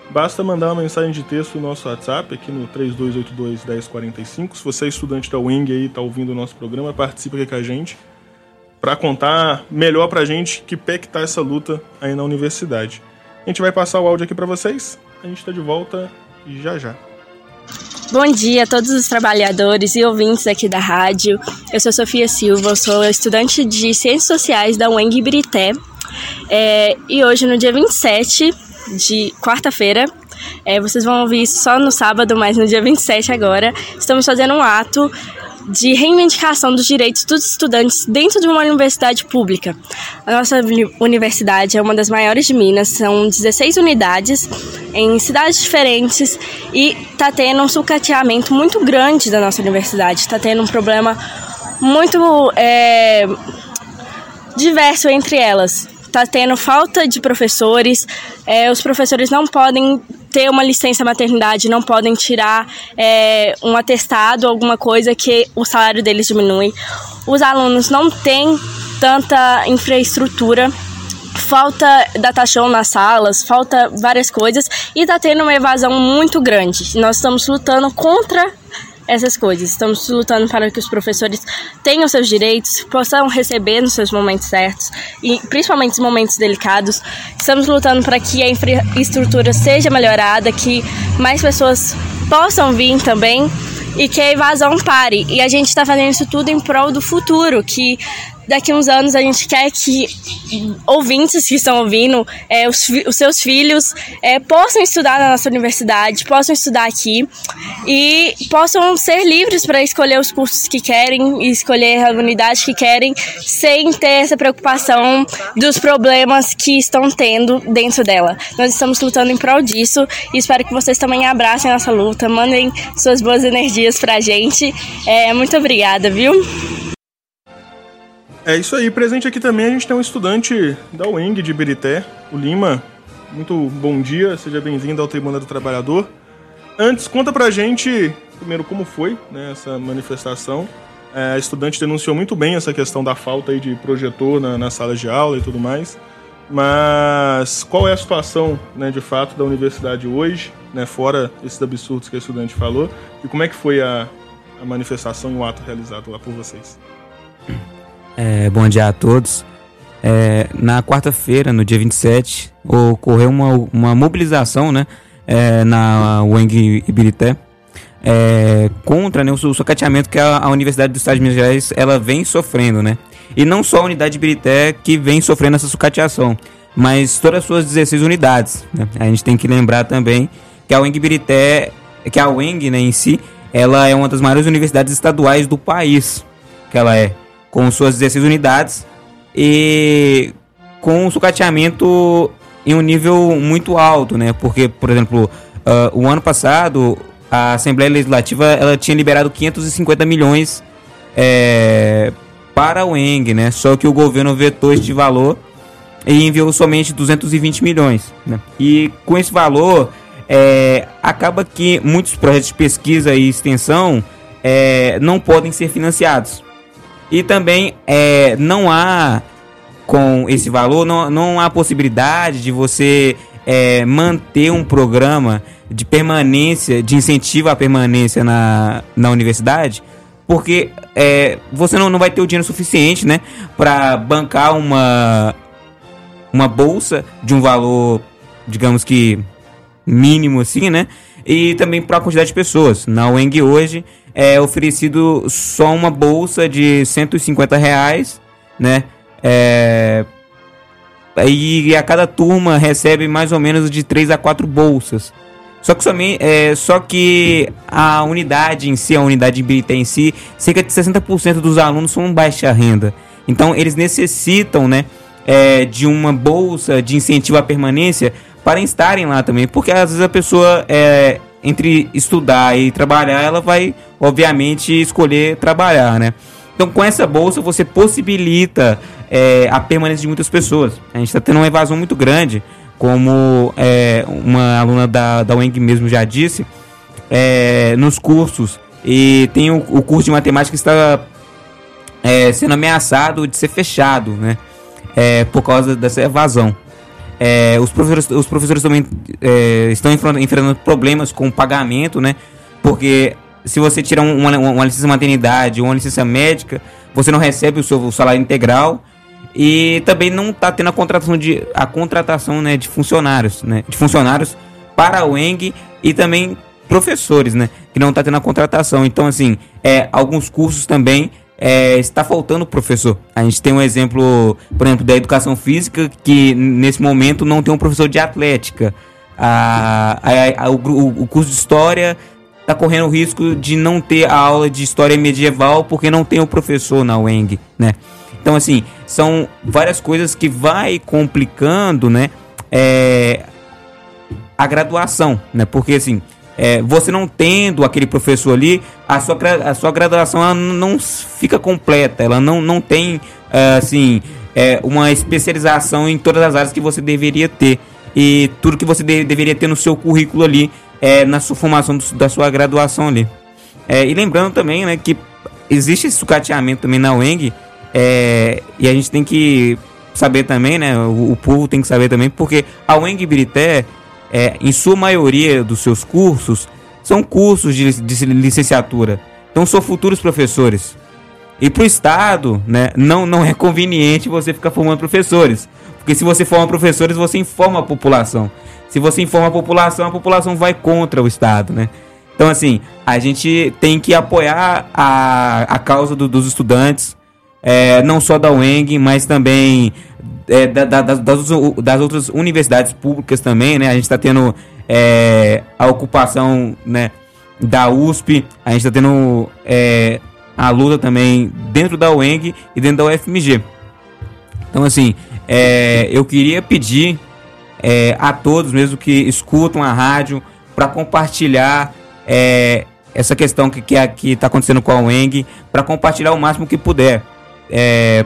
basta mandar uma mensagem de texto no nosso WhatsApp, aqui no 3282-1045. Se você é estudante da Wing e está ouvindo o nosso programa, participe aqui com a gente para contar melhor para a gente que pé que tá essa luta aí na universidade. A gente vai passar o áudio aqui para vocês. A gente está de volta já já. Bom dia a todos os trabalhadores e ouvintes aqui da rádio. Eu sou Sofia Silva, sou estudante de Ciências Sociais da UENG Ibirité. É, e hoje, no dia 27 de quarta-feira, é, vocês vão ouvir isso só no sábado, mas no dia 27 agora, estamos fazendo um ato de reivindicação dos direitos dos estudantes dentro de uma universidade pública. A nossa universidade é uma das maiores de Minas, são 16 unidades em cidades diferentes e está tendo um sucateamento muito grande da nossa universidade, está tendo um problema muito é, diverso entre elas. Está tendo falta de professores, é, os professores não podem ter uma licença maternidade, não podem tirar é, um atestado, alguma coisa que o salário deles diminui. Os alunos não têm tanta infraestrutura falta data show nas salas, falta várias coisas e está tendo uma evasão muito grande. Nós estamos lutando contra essas coisas. Estamos lutando para que os professores tenham seus direitos, possam receber nos seus momentos certos e principalmente nos momentos delicados. Estamos lutando para que a infraestrutura seja melhorada, que mais pessoas possam vir também e que a evasão pare. E a gente está fazendo isso tudo em prol do futuro, que daqui uns anos a gente quer que ouvintes que estão ouvindo, é, os, os, seus filhos é, possam estudar na nossa universidade, possam estudar aqui e possam ser livres para escolher os cursos que querem e escolher a unidade que querem, sem ter essa preocupação dos problemas que estão tendo dentro dela. Nós estamos lutando em prol disso e espero que vocês também abracem nossa luta, mandem suas boas energias para a gente. É, muito obrigada, viu? É isso aí. Presente aqui também a gente tem um estudante da UENG de Ibirité, o Lima. Muito bom dia, seja bem-vindo ao Tribuna do Trabalhador. Antes, conta pra gente, primeiro, como foi né, essa manifestação. É, a estudante denunciou muito bem essa questão da falta aí de projetor na, na sala de aula e tudo mais. Mas qual é a situação, né, de fato, da universidade hoje, né, fora esses absurdos que a estudante falou? E como é que foi a, a manifestação e o ato realizado lá por vocês? É, bom dia a todos. É, na quarta-feira, no dia 27, ocorreu uma, uma mobilização né, é, na UENG Ibirité é, contra né, o socateamento que a, a, Universidade do Estado de Minas Gerais ela vem sofrendo. Né? E não só a unidade de Ibirité que vem sofrendo essa sucateação, mas todas as suas 16 unidades. Né? A gente tem que lembrar também que a UENG Ibirité, que a UENG né, em si, ela é uma das maiores universidades estaduais do país. Que ela é com suas 16 unidades e com o sucateamento em um nível muito alto, né? Porque, por exemplo, uh, o ano passado a Assembleia Legislativa ela tinha liberado 550 milhões é, para o ENG, né? Só que o governo vetou este valor e enviou somente 220 milhões. Né? E com esse valor, é, acaba que muitos projetos de pesquisa e extensão é, não podem ser financiados. E também é, não há, com esse valor, não, não há possibilidade de você é, manter um programa de permanência, de incentivo à permanência na, na universidade, porque é, você não, não vai ter o dinheiro suficiente né, para bancar uma, uma bolsa de um valor, digamos que mínimo assim, né? E também para a quantidade de pessoas. Na UENG hoje é oferecido só uma bolsa de 150 reais, né? É, e a cada turma recebe mais ou menos de 3 a 4 bolsas. Só que, somente, é, só que a unidade em si, a unidade de Ibirité em si, cerca de 60% dos alunos são baixa renda. Então eles necessitam né, é, de uma bolsa de incentivo à permanência para estarem lá também. Porque às vezes a pessoa, é, entre estudar e trabalhar, ela vai, obviamente, escolher trabalhar, né? Então, com essa bolsa, você possibilita é, a permanência de muitas pessoas. A gente está tendo uma evasão muito grande, como é, uma aluna da, da UENG mesmo já disse, é, nos cursos. E tem o, o curso de matemática que está é, sendo ameaçado de ser fechado, né? É, por causa dessa evasão. É, os, professores, os professores também é, estão enfrentando problemas com o pagamento, né? Porque se você tira uma, uma licença maternidade ou uma licença médica, você não recebe o seu salário integral e também não está tendo a contratação de a contratação né, de funcionários, né? De funcionários para o ENG e também professores, né? Que não está tendo a contratação. Então, assim, é, alguns cursos também é, está faltando professor. A gente tem um exemplo, por exemplo, da educação física, que nesse momento não tem um professor de atlética. A, a, a, o, o curso de história está correndo o risco de não ter a aula de história medieval porque não tem o professor na UENG, né? Então, assim, são várias coisas que vai complicando, né? É, a graduação, né? Porque, assim, é, você não tendo aquele professor ali, a sua, a sua graduação ela não fica completa, ela não, não tem é, assim é, uma especialização em todas as áreas que você deveria ter e tudo que você de, deveria ter no seu currículo ali é, na sua formação do, da sua graduação ali. É, e lembrando também né, que existe esse sucateamento também na UENG é, e a gente tem que saber também, né, o, o povo tem que saber também, porque a UENG Birité é, em sua maioria dos seus cursos, são cursos de, de licenciatura. Então são futuros professores. E para o Estado, né, não, não é conveniente você ficar formando professores. Porque se você forma professores, você informa a população. Se você informa a população, a população vai contra o Estado, né? Então, assim, a gente tem que apoiar a, a causa do, dos estudantes, é, não só da UENG, mas também é, da, da, das, das, outras universidades públicas também, né? A gente está tendo é, a ocupação né, da USP, a gente está tendo é, a luta também dentro da UENG e dentro da UFMG. Então, assim, é, eu queria pedir é, a todos mesmo que escutam a rádio para compartilhar é, essa questão que está que, que tá acontecendo com a UENG, para compartilhar o máximo que puder.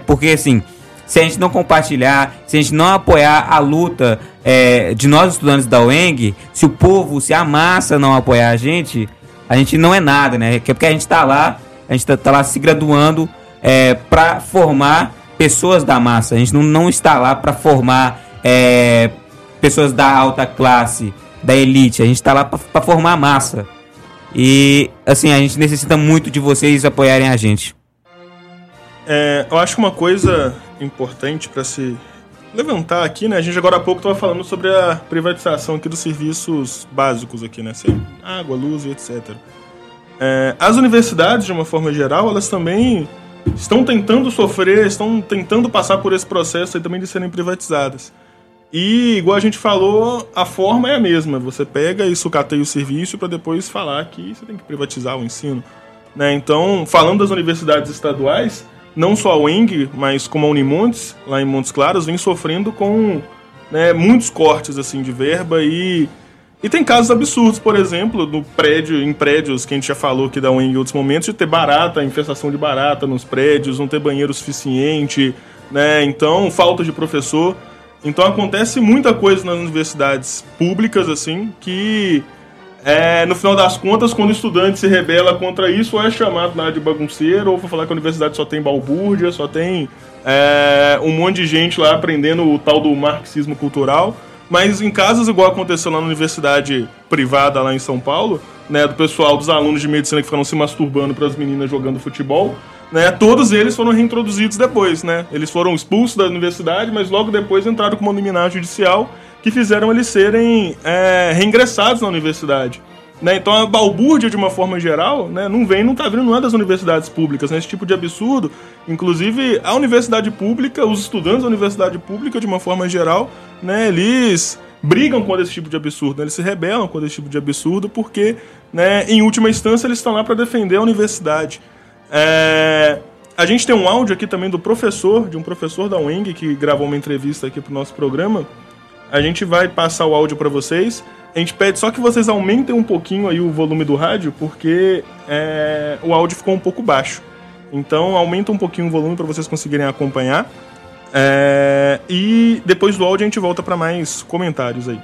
porque, assim, se a gente não compartilhar, se a gente não apoiar a luta é, de nós estudantes da UENG, se o povo, se a massa não apoiar a gente, a gente não é nada, né? É porque a gente está lá, a gente está tá lá se graduando é, para formar pessoas da massa. A gente não, não está lá para formar é, pessoas da alta classe, da elite. A gente está lá para formar a massa. E assim, a gente necessita muito de vocês apoiarem a gente. É, eu acho uma coisa importante para se levantar aqui, né? A gente agora há pouco estava falando sobre a privatização aqui dos serviços básicos aqui, né? Sem água, luz e etc. É, as universidades, de uma forma geral, elas também estão tentando sofrer, estão tentando passar por esse processo aí também de serem privatizadas. E, igual a gente falou, a forma é a mesma. Você pega e sucateia o serviço para depois falar que você tem que privatizar o ensino. Né? Então, falando das universidades estaduais, não só a UENG, mas como a Unimontes, lá em Montes Claros, vem sofrendo com né, muitos cortes assim de verba e e tem casos absurdos, por exemplo, no prédio, em prédios que a gente já falou aqui da UENG em outros momentos, de ter barata, infestação de barata nos prédios, não ter banheiro suficiente, né? Então, falta de professor. Então acontece muita coisa nas universidades públicas, assim, que é, no final das contas, quando o estudante se rebela contra isso, ou é chamado na área de bagunceiro, ou vai falar que a universidade só tem balbúrdia, só tem é, um monte de gente lá aprendendo o tal do marxismo cultural. Mas em casos igual aconteceu lá na universidade privada lá em São Paulo, né, do pessoal dos alunos de medicina que ficaram se masturbando para as meninas jogando futebol, né, todos eles foram reintroduzidos depois, né? Eles foram expulsos da universidade, mas logo depois entraram com uma liminar judicial que fizeram eles serem é, reingressados na universidade. Né? Então a balbúrdia, de uma forma geral, né, não vem, não está vindo, não é das universidades públicas, né? esse tipo de absurdo. Inclusive, a universidade pública, os estudantes da universidade pública, de uma forma geral, né, eles brigam contra esse tipo de absurdo, né? eles se rebelam contra esse tipo de absurdo, porque, né, em última instância, eles estão lá para defender a universidade. É... A gente tem um áudio aqui também do professor, de um professor da UENG, que gravou uma entrevista aqui para o nosso programa. A gente vai passar o áudio para vocês. A gente pede só que vocês aumentem um pouquinho aí o volume do rádio, porque é, o áudio ficou um pouco baixo. Então aumenta um pouquinho o volume para vocês conseguirem acompanhar. É, e depois do áudio a gente volta para mais comentários aí.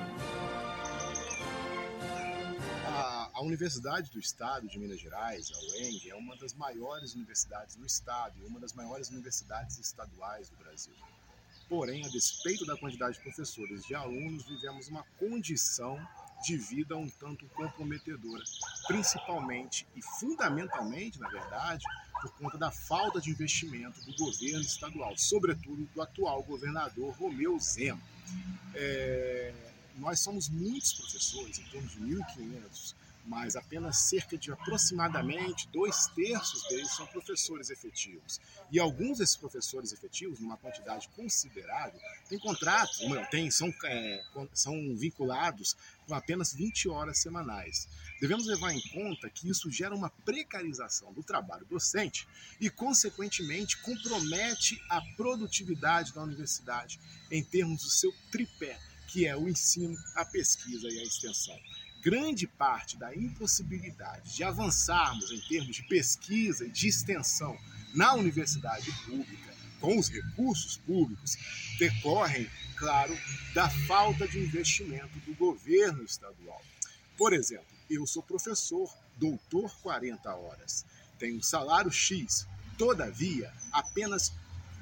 Universidade do Estado de Minas Gerais, a UENG, é uma das maiores universidades do estado e uma das maiores universidades estaduais do Brasil. Porém, a despeito da quantidade de professores e de alunos, vivemos uma condição de vida um tanto comprometedora, principalmente e fundamentalmente, na verdade, por conta da falta de investimento do governo estadual, sobretudo do atual governador Romeu Zema. É, nós somos muitos professores, em torno de 1.500 mas apenas cerca de aproximadamente dois terços deles são professores efetivos. E alguns desses professores efetivos, numa quantidade considerável, têm contratos, têm, são, é, são vinculados com apenas 20 horas semanais. Devemos levar em conta que isso gera uma precarização do trabalho docente e, consequentemente, compromete a produtividade da universidade em termos do seu tripé, que é o ensino, a pesquisa e a extensão grande parte da impossibilidade de avançarmos em termos de pesquisa e de extensão na universidade pública, com os recursos públicos, decorrem, claro, da falta de investimento do governo estadual. Por exemplo, eu sou professor, doutor 40 horas, tenho um salário X, todavia, apenas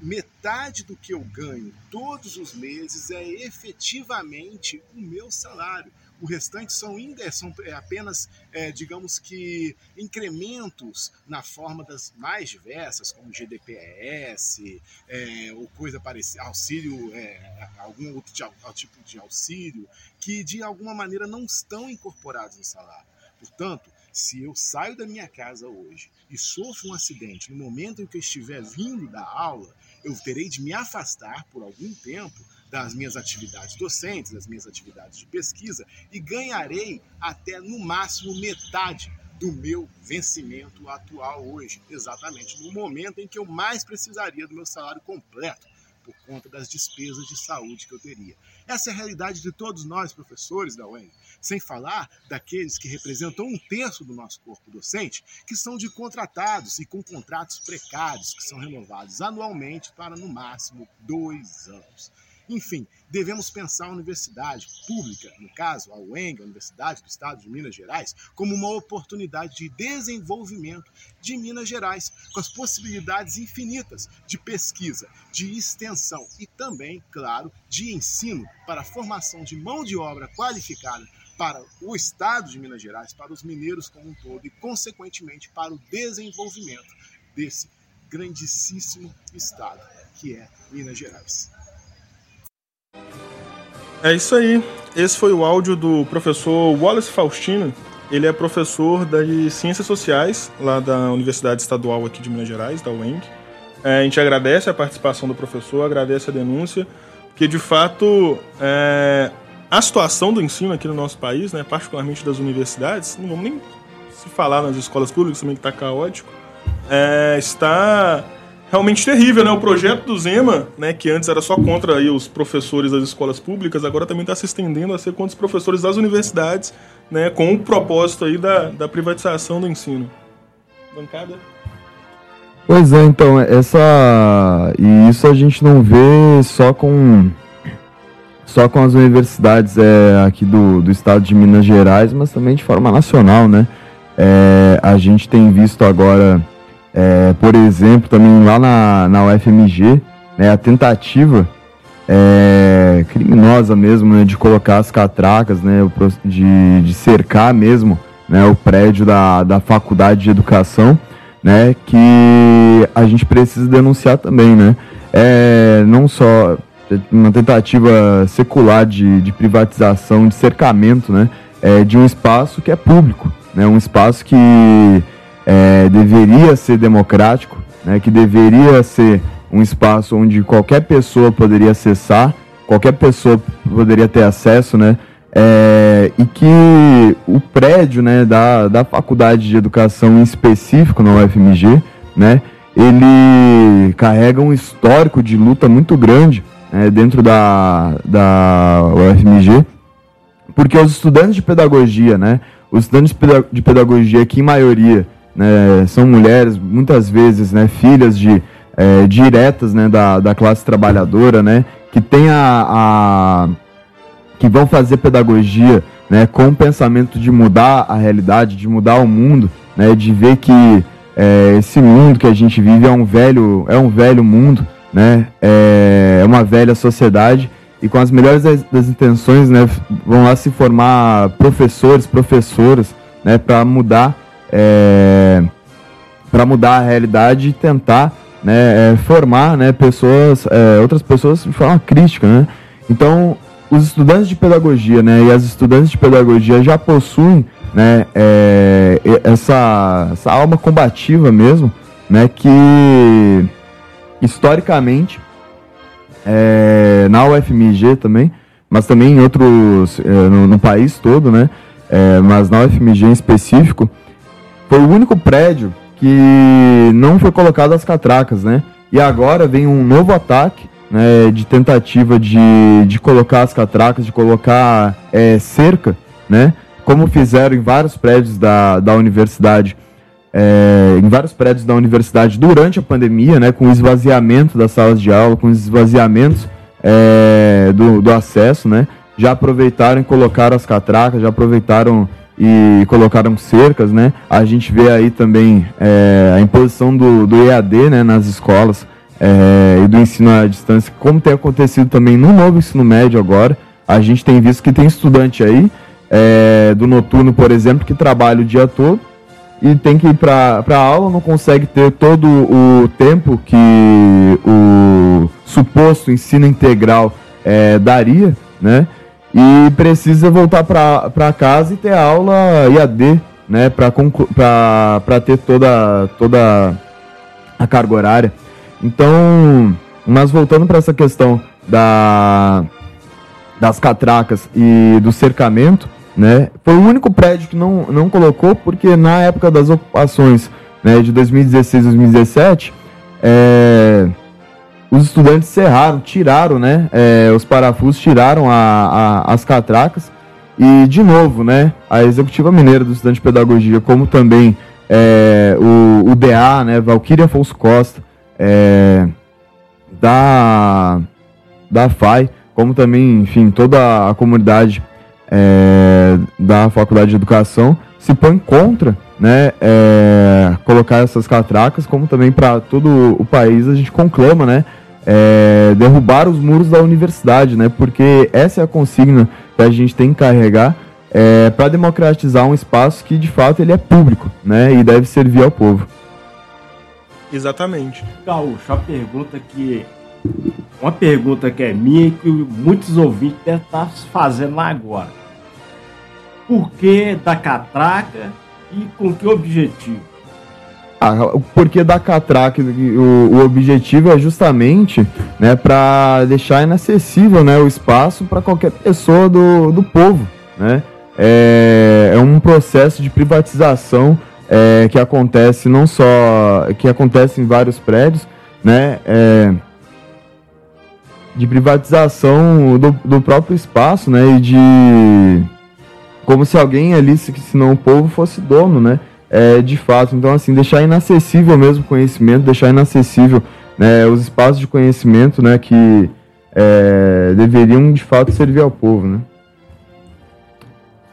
metade do que eu ganho todos os meses é efetivamente o meu salário o restante são, são é, apenas, é, digamos que, incrementos na forma das mais diversas, como GDPS, é, ou coisa parecida, auxílio, é, algum outro tipo de auxílio, que de alguma maneira não estão incorporados no salário. Portanto, se eu saio da minha casa hoje e sofro um acidente no momento em que eu estiver vindo da aula, eu terei de me afastar por algum tempo das minhas atividades docentes, das minhas atividades de pesquisa e ganharei até no máximo metade do meu vencimento atual hoje, exatamente no momento em que eu mais precisaria do meu salário completo por conta das despesas de saúde que eu teria. Essa é a realidade de todos nós, professores da UEM, sem falar daqueles que representam um terço do nosso corpo docente, que são de contratados e com contratos precários, que são renovados anualmente para no máximo dois anos. Enfim, devemos pensar a universidade pública, no caso a UENG, a Universidade do Estado de Minas Gerais, como uma oportunidade de desenvolvimento de Minas Gerais, com as possibilidades infinitas de pesquisa, de extensão e também, claro, de ensino para a formação de mão de obra qualificada para o Estado de Minas Gerais, para os mineiros como um todo e, consequentemente, para o desenvolvimento desse grandíssimo Estado que é Minas Gerais. É isso aí. Esse foi o áudio do professor Wallace Faustino. Ele é professor de Ciências Sociais, lá da Universidade Estadual aqui de Minas Gerais, da UENG. É, a gente agradece a participação do professor, agradece a denúncia, porque de fato é, a situação do ensino aqui no nosso país, né, particularmente das universidades, não vamos nem se falar nas escolas públicas também que está caótico, é, está realmente terrível, né? O projeto do Zema, né, que antes era só contra aí os professores das escolas públicas, agora também está se estendendo a ser contra os professores das universidades, né, com o propósito aí da, da privatização do ensino. Bancada? Pois é, então, essa. E isso a gente não vê só com. Só com as universidades é, aqui do, do estado de Minas Gerais, mas também de forma nacional, né? É, a gente tem visto agora, é, por exemplo, também lá na, na UFMG, né, a tentativa é, criminosa mesmo né, de colocar as catracas, né, de, de cercar mesmo né, o prédio da, da faculdade de educação né, que a gente precisa denunciar também, né? É, não só uma tentativa secular de, de privatização, de cercamento, né, é, de um espaço que é público, né, um espaço que é, deveria ser democrático, né, que deveria ser um espaço onde qualquer pessoa poderia acessar, qualquer pessoa poderia ter acesso, né, é, e que o prédio né, da, da Faculdade de Educação em específico na UFMG, né, ele carrega um histórico de luta muito grande né, dentro da, da UFMG, porque os estudantes de pedagogia, né, os estudantes de pedagogia que em maioria né, são mulheres, muitas vezes né, filhas de é, diretas né, da, da classe trabalhadora, né, que tem a, a que vão fazer pedagogia né, com o pensamento de mudar a realidade, de mudar o mundo, né, de ver que é, esse mundo que a gente vive é um velho, é um velho mundo, né, é, é uma velha sociedade. E com as melhores das, das, intenções né, vão lá se formar professores, professoras, né, para mudar é, para mudar a realidade e tentar né, é, formar né, pessoas, é, outras pessoas de forma crítica, né? Então os estudantes de pedagogia, né, e as estudantes de pedagogia já possuem, né, é, essa, essa alma combativa mesmo, né, que historicamente é, na UFMG também, mas também em outros, é, no, no, país todo, né, é, mas na UFMG em específico, foi o único prédio que não foi colocado as catracas, né, e agora vem um novo ataque né, de tentativa de, de colocar as catracas, de colocar é, cerca, né, como fizeram em vários prédios da, da universidade, é, em vários prédios da universidade durante a pandemia, né, com o esvaziamento das salas de aula, com os esvaziamentos é, do, do acesso, né, já aproveitaram e colocaram as catracas, já aproveitaram e colocaram cercas, né? A gente vê aí também é, a imposição do, do EAD, né, nas escolas, é, e do ensino à distância, como tem acontecido também no novo ensino médio agora. A gente tem visto que tem estudante aí é, do noturno, por exemplo, que trabalha o dia todo e tem que ir para a aula, não consegue ter todo o tempo que o suposto ensino integral é, daria, né? E precisa voltar para casa e ter aula IAD, né? Para ter toda, toda a carga horária. Então, mas voltando para essa questão da, das catracas e do cercamento, né? Foi o único prédio que não, não colocou, porque na época das ocupações né, de 2016 2017, é, os estudantes cerraram, tiraram né, é, os parafusos, tiraram a, a, as catracas. E, de novo, né, a Executiva Mineira do Estudante de Pedagogia, como também é, o, o DA, né, Valquíria Afonso Costa, é, da, da FAI, como também, enfim, toda a comunidade da Faculdade de Educação se põe contra né, é, colocar essas catracas, como também para todo o país a gente conclama, né, é, derrubar os muros da universidade, né, porque essa é a consigna que a gente tem que carregar é, para democratizar um espaço que de fato ele é público, né, e deve servir ao povo. Exatamente. Gaúcho, a pergunta que. Uma pergunta que é minha e que muitos ouvintes devem estar fazendo lá agora. Por que da catraca e com que objetivo? Ah, o porquê da catraca, o, o objetivo é justamente né, para deixar inacessível né, o espaço para qualquer pessoa do, do povo. Né? É, é um processo de privatização é, que acontece não só que acontece em vários prédios né, é, de privatização do, do próprio espaço, né, e de como se alguém ali, se, não o povo, fosse dono, né, é, de fato. Então, assim, deixar inacessível mesmo o conhecimento, deixar inacessível né, os espaços de conhecimento, né, que é, deveriam de fato servir ao povo, né.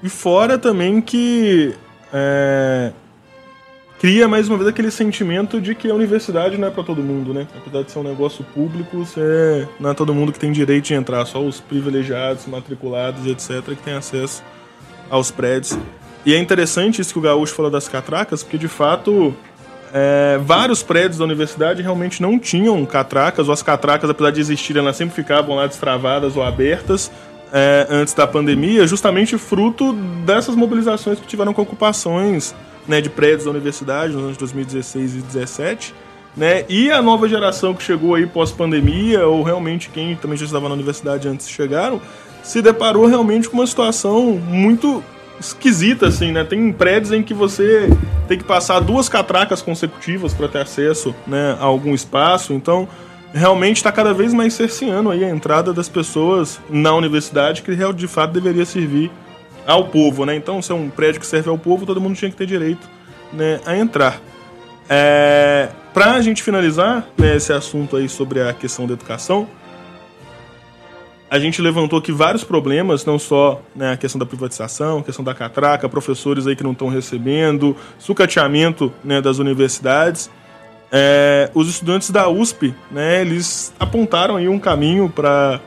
E fora também que é, cria mais uma vez aquele sentimento de que a universidade não é para todo mundo, né? Apesar de ser um negócio público, você, não é todo mundo que tem direito de entrar, só os privilegiados, matriculados, etc., que tem acesso aos prédios. E é interessante isso que o Gaúcho falou das catracas, porque de fato é, vários prédios da universidade realmente não tinham catracas, ou as catracas, apesar de existirem, elas sempre ficavam lá destravadas ou abertas é, antes da pandemia, justamente fruto dessas mobilizações que tiveram com ocupações né, de prédios da universidade nos anos 2016 e 2017. Né, e a nova geração que chegou aí pós-pandemia, ou realmente quem também já estava na universidade antes chegaram, se deparou realmente com uma situação muito esquisita, assim, né? Tem prédios em que você tem que passar duas catracas consecutivas para ter acesso né, a algum espaço. Então, realmente está cada vez mais cerceando aí a entrada das pessoas na universidade, que de fato deveria servir ao povo, né? Então, se é um prédio que serve ao povo, todo mundo tinha que ter direito né, a entrar. É, Para a gente finalizar né, esse assunto aí sobre a questão da educação, a gente levantou aqui vários problemas, não só né, a questão da privatização, a questão da catraca, professores aí que não estão recebendo, sucateamento né, das universidades. É, os estudantes da USP, né, eles apontaram aí um caminho para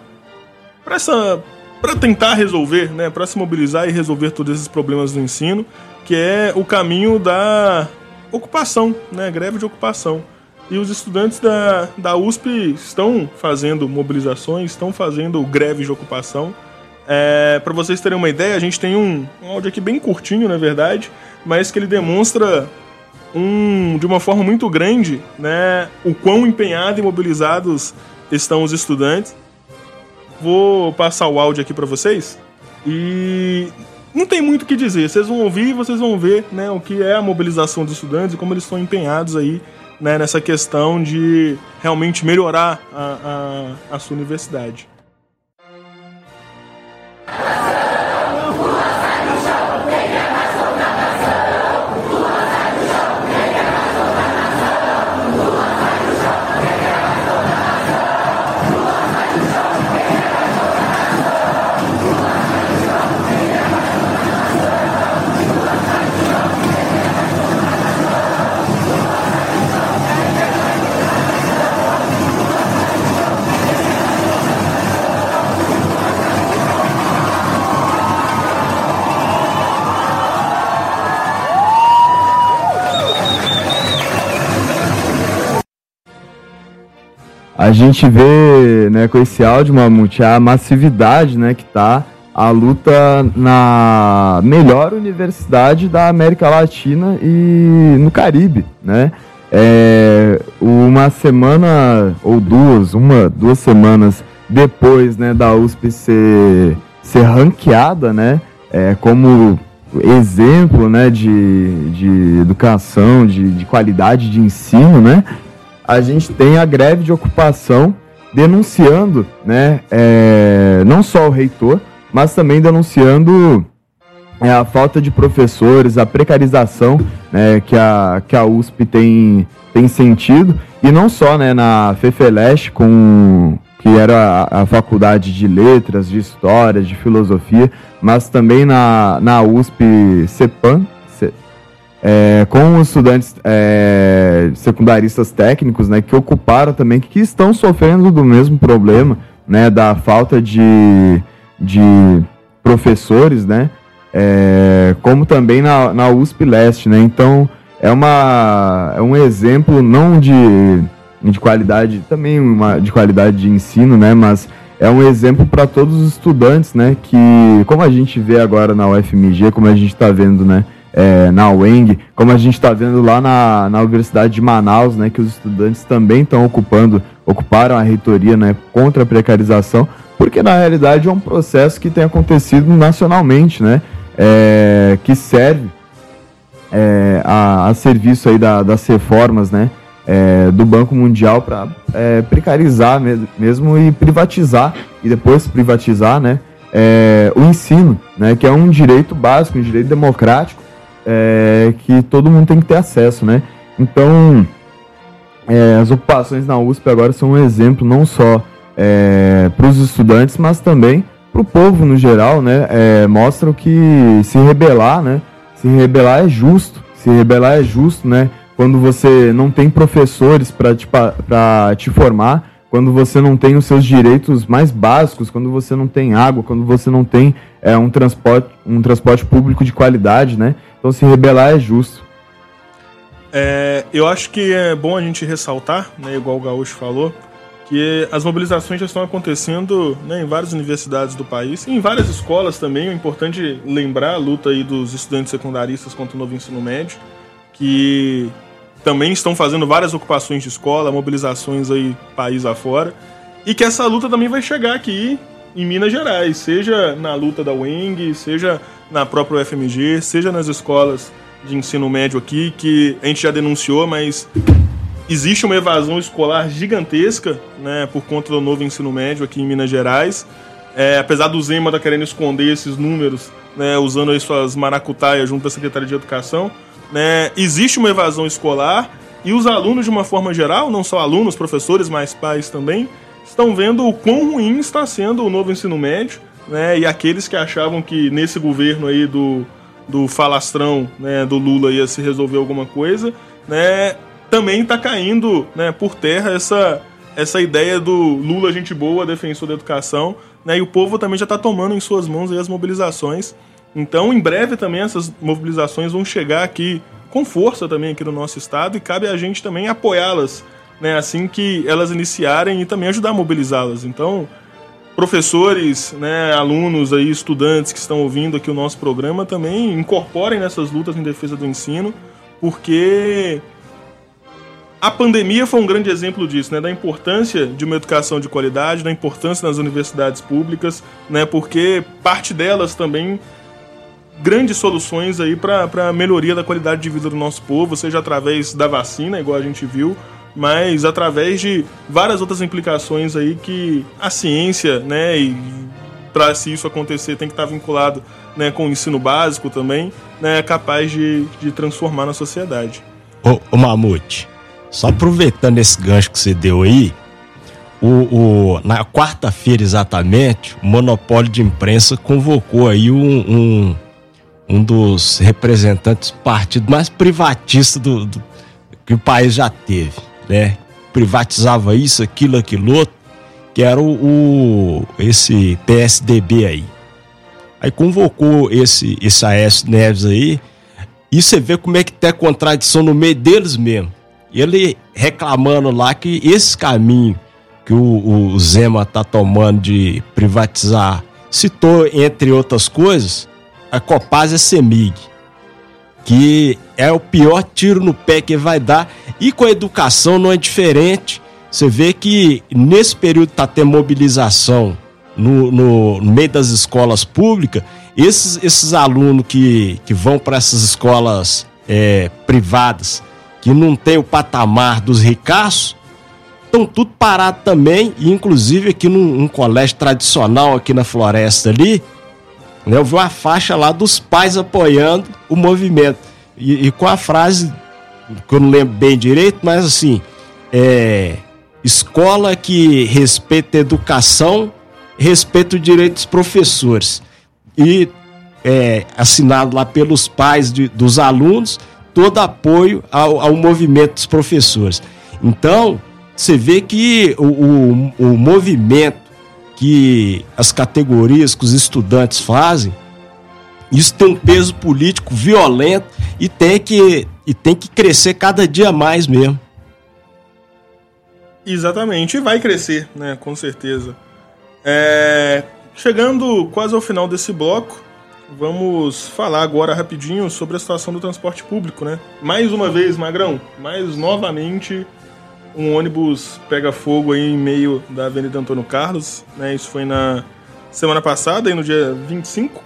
essa para tentar resolver, né, para se mobilizar e resolver todos esses problemas do ensino, que é o caminho da ocupação, né, greve de ocupação. E os estudantes da, da USP estão fazendo mobilizações, estão fazendo greve de ocupação. É, para vocês terem uma ideia, a gente tem um, um áudio aqui bem curtinho, na verdade, mas que ele demonstra um, de uma forma muito grande né, o quão empenhados e mobilizados estão os estudantes Vou passar o áudio aqui para vocês e não tem muito o que dizer. Vocês vão ouvir e vocês vão ver né, o que é a mobilização dos estudantes e como eles estão empenhados aí né, nessa questão de realmente melhorar a, a, a sua universidade. A gente vê, né, com esse áudio, Mamute, a massividade, né, que tá a luta na melhor universidade da América Latina e no Caribe, né? É, uma semana ou duas, uma, duas semanas depois, né, da USP ser, ser ranqueada, né, é, como exemplo, né, de, de educação, de, de qualidade de ensino, né, a gente tem a greve de ocupação denunciando, né, é, não só o reitor, mas também denunciando é, a falta de professores, a precarização né, que, a, que a USP tem, tem sentido, e não só né, na FEFELESH, com, que era a, a, faculdade de letras, de história, de filosofia, mas também na, na USP CEPAM, é, com os estudantes é, secundaristas técnicos, né, que ocuparam também, que estão sofrendo do mesmo problema, né, da falta de, de professores, né, é, como também na, na USP Leste, né, então é, uma, é um exemplo não de, de qualidade, também uma, de qualidade de ensino, né, mas é um exemplo para todos os estudantes, né, que como a gente vê agora na UFMG, como a gente está vendo, né, é, na UENG, como a gente está vendo lá na, na Universidade de Manaus, né, que os estudantes também estão ocupando, ocuparam a reitoria né, contra a precarização, porque na realidade é um processo que tem acontecido nacionalmente, né, é, que serve é, a, a, serviço aí da, das reformas, né, é, do Banco Mundial para é, precarizar mesmo e privatizar, e depois privatizar né, é, o ensino, né, que é um direito básico, um direito democrático, é, que todo mundo tem que ter acesso. Né? Então, é, as ocupações na USP agora são um exemplo não só é, para os estudantes, mas também para o povo no geral, né? mostram que se rebelar, né? Se rebelar é justo, se rebelar é justo, né? quando você não tem professores para te, te formar, quando você não tem os seus direitos mais básicos, quando você não tem água, quando você não tem é, um, transporte, um transporte público de qualidade, né? Então se rebelar é justo. É, eu acho que é bom a gente ressaltar, né, igual o Gaúcho falou, que as mobilizações já estão acontecendo né, em várias universidades do país, em várias escolas também. É importante lembrar a luta aí dos estudantes secundaristas contra o novo ensino médio, que também estão fazendo várias ocupações de escola, mobilizações aí país afora, e que essa luta também vai chegar aqui em Minas Gerais, seja na luta da UENG, seja na própria UFMG, seja nas escolas de ensino médio aqui, que a gente já denunciou, mas existe uma evasão escolar gigantesca, né, por conta do novo ensino médio aqui em Minas Gerais. É, apesar do Zema estar tá querendo esconder esses números, né, usando aí suas maracutaias junto à Secretaria de Educação, né, existe uma evasão escolar e os alunos, de uma forma geral, não só alunos, professores, mas pais também, estão vendo o quão ruim está sendo o novo ensino médio, né, e aqueles que achavam que nesse governo aí do, do falastrão né, do Lula ia se resolver alguma coisa, né, também está caindo né, por terra essa, essa ideia do Lula gente boa, defensor da educação, né, e o povo também já está tomando em suas mãos as mobilizações então, em breve também essas mobilizações vão chegar aqui com força também aqui no nosso estado e cabe a gente também apoiá-las, né, assim que elas iniciarem e também ajudar a mobilizá-las. Então, professores, né, alunos aí, estudantes que estão ouvindo aqui o nosso programa também incorporem nessas lutas em defesa do ensino, porque a pandemia foi um grande exemplo disso, né, da importância de uma educação de qualidade, da importância nas universidades públicas, né, porque parte delas também grandes soluções aí para a melhoria da qualidade de vida do nosso povo, seja através da vacina, igual a gente viu, mas através de várias outras implicações aí que a ciência, né, e para se isso acontecer tem que estar tá vinculado né, com o ensino básico também, né, é capaz de, de transformar na sociedade. Ô, ô Mamute, só aproveitando esse gancho que você deu aí, o, o na quarta-feira exatamente, o monopólio de imprensa convocou aí um, um um dos representantes do partido mais privatista do, do, que o país já teve, né? Privatizava isso, aquilo, aquilo outro, que era o, o esse PSDB aí. Aí convocou esse, esse Aécio Neves aí, e você vê como é que tem contradição no meio deles mesmo. Ele reclamando lá que esse caminho que o, o Zema tá tomando de privatizar, citou, entre outras coisas, a Copaz é Semig, que é o pior tiro no pé que vai dar. E com a educação não é diferente. Você vê que nesse período está tendo mobilização no, no, no, meio das escolas públicas, esses, esses alunos que, que vão para essas escolas é, privadas, que não tem o patamar dos ricaços, estão tudo parado também, e inclusive aqui num, num colégio tradicional aqui na floresta ali, né? Eu vi uma faixa lá dos pais apoiando o movimento. E, e, com a frase, que eu não lembro bem direito, mas assim, é, escola que respeita a educação, respeita o direito dos professores. E é, assinado lá pelos pais de, dos alunos, todo apoio ao, ao movimento dos professores. Então, você vê que o, o, o movimento que as categorias que os estudantes fazem, isso tem um peso político violento e tem que, e tem que crescer cada dia mais mesmo. Exatamente, e vai crescer, né? Com certeza. É... Chegando quase ao final desse bloco, vamos falar agora rapidinho sobre a situação do transporte público, né? Mais uma vez, Magrão, mais novamente um ônibus pega fogo aí em meio da Avenida Antônio Carlos, né? Isso foi na semana passada, aí no dia 25.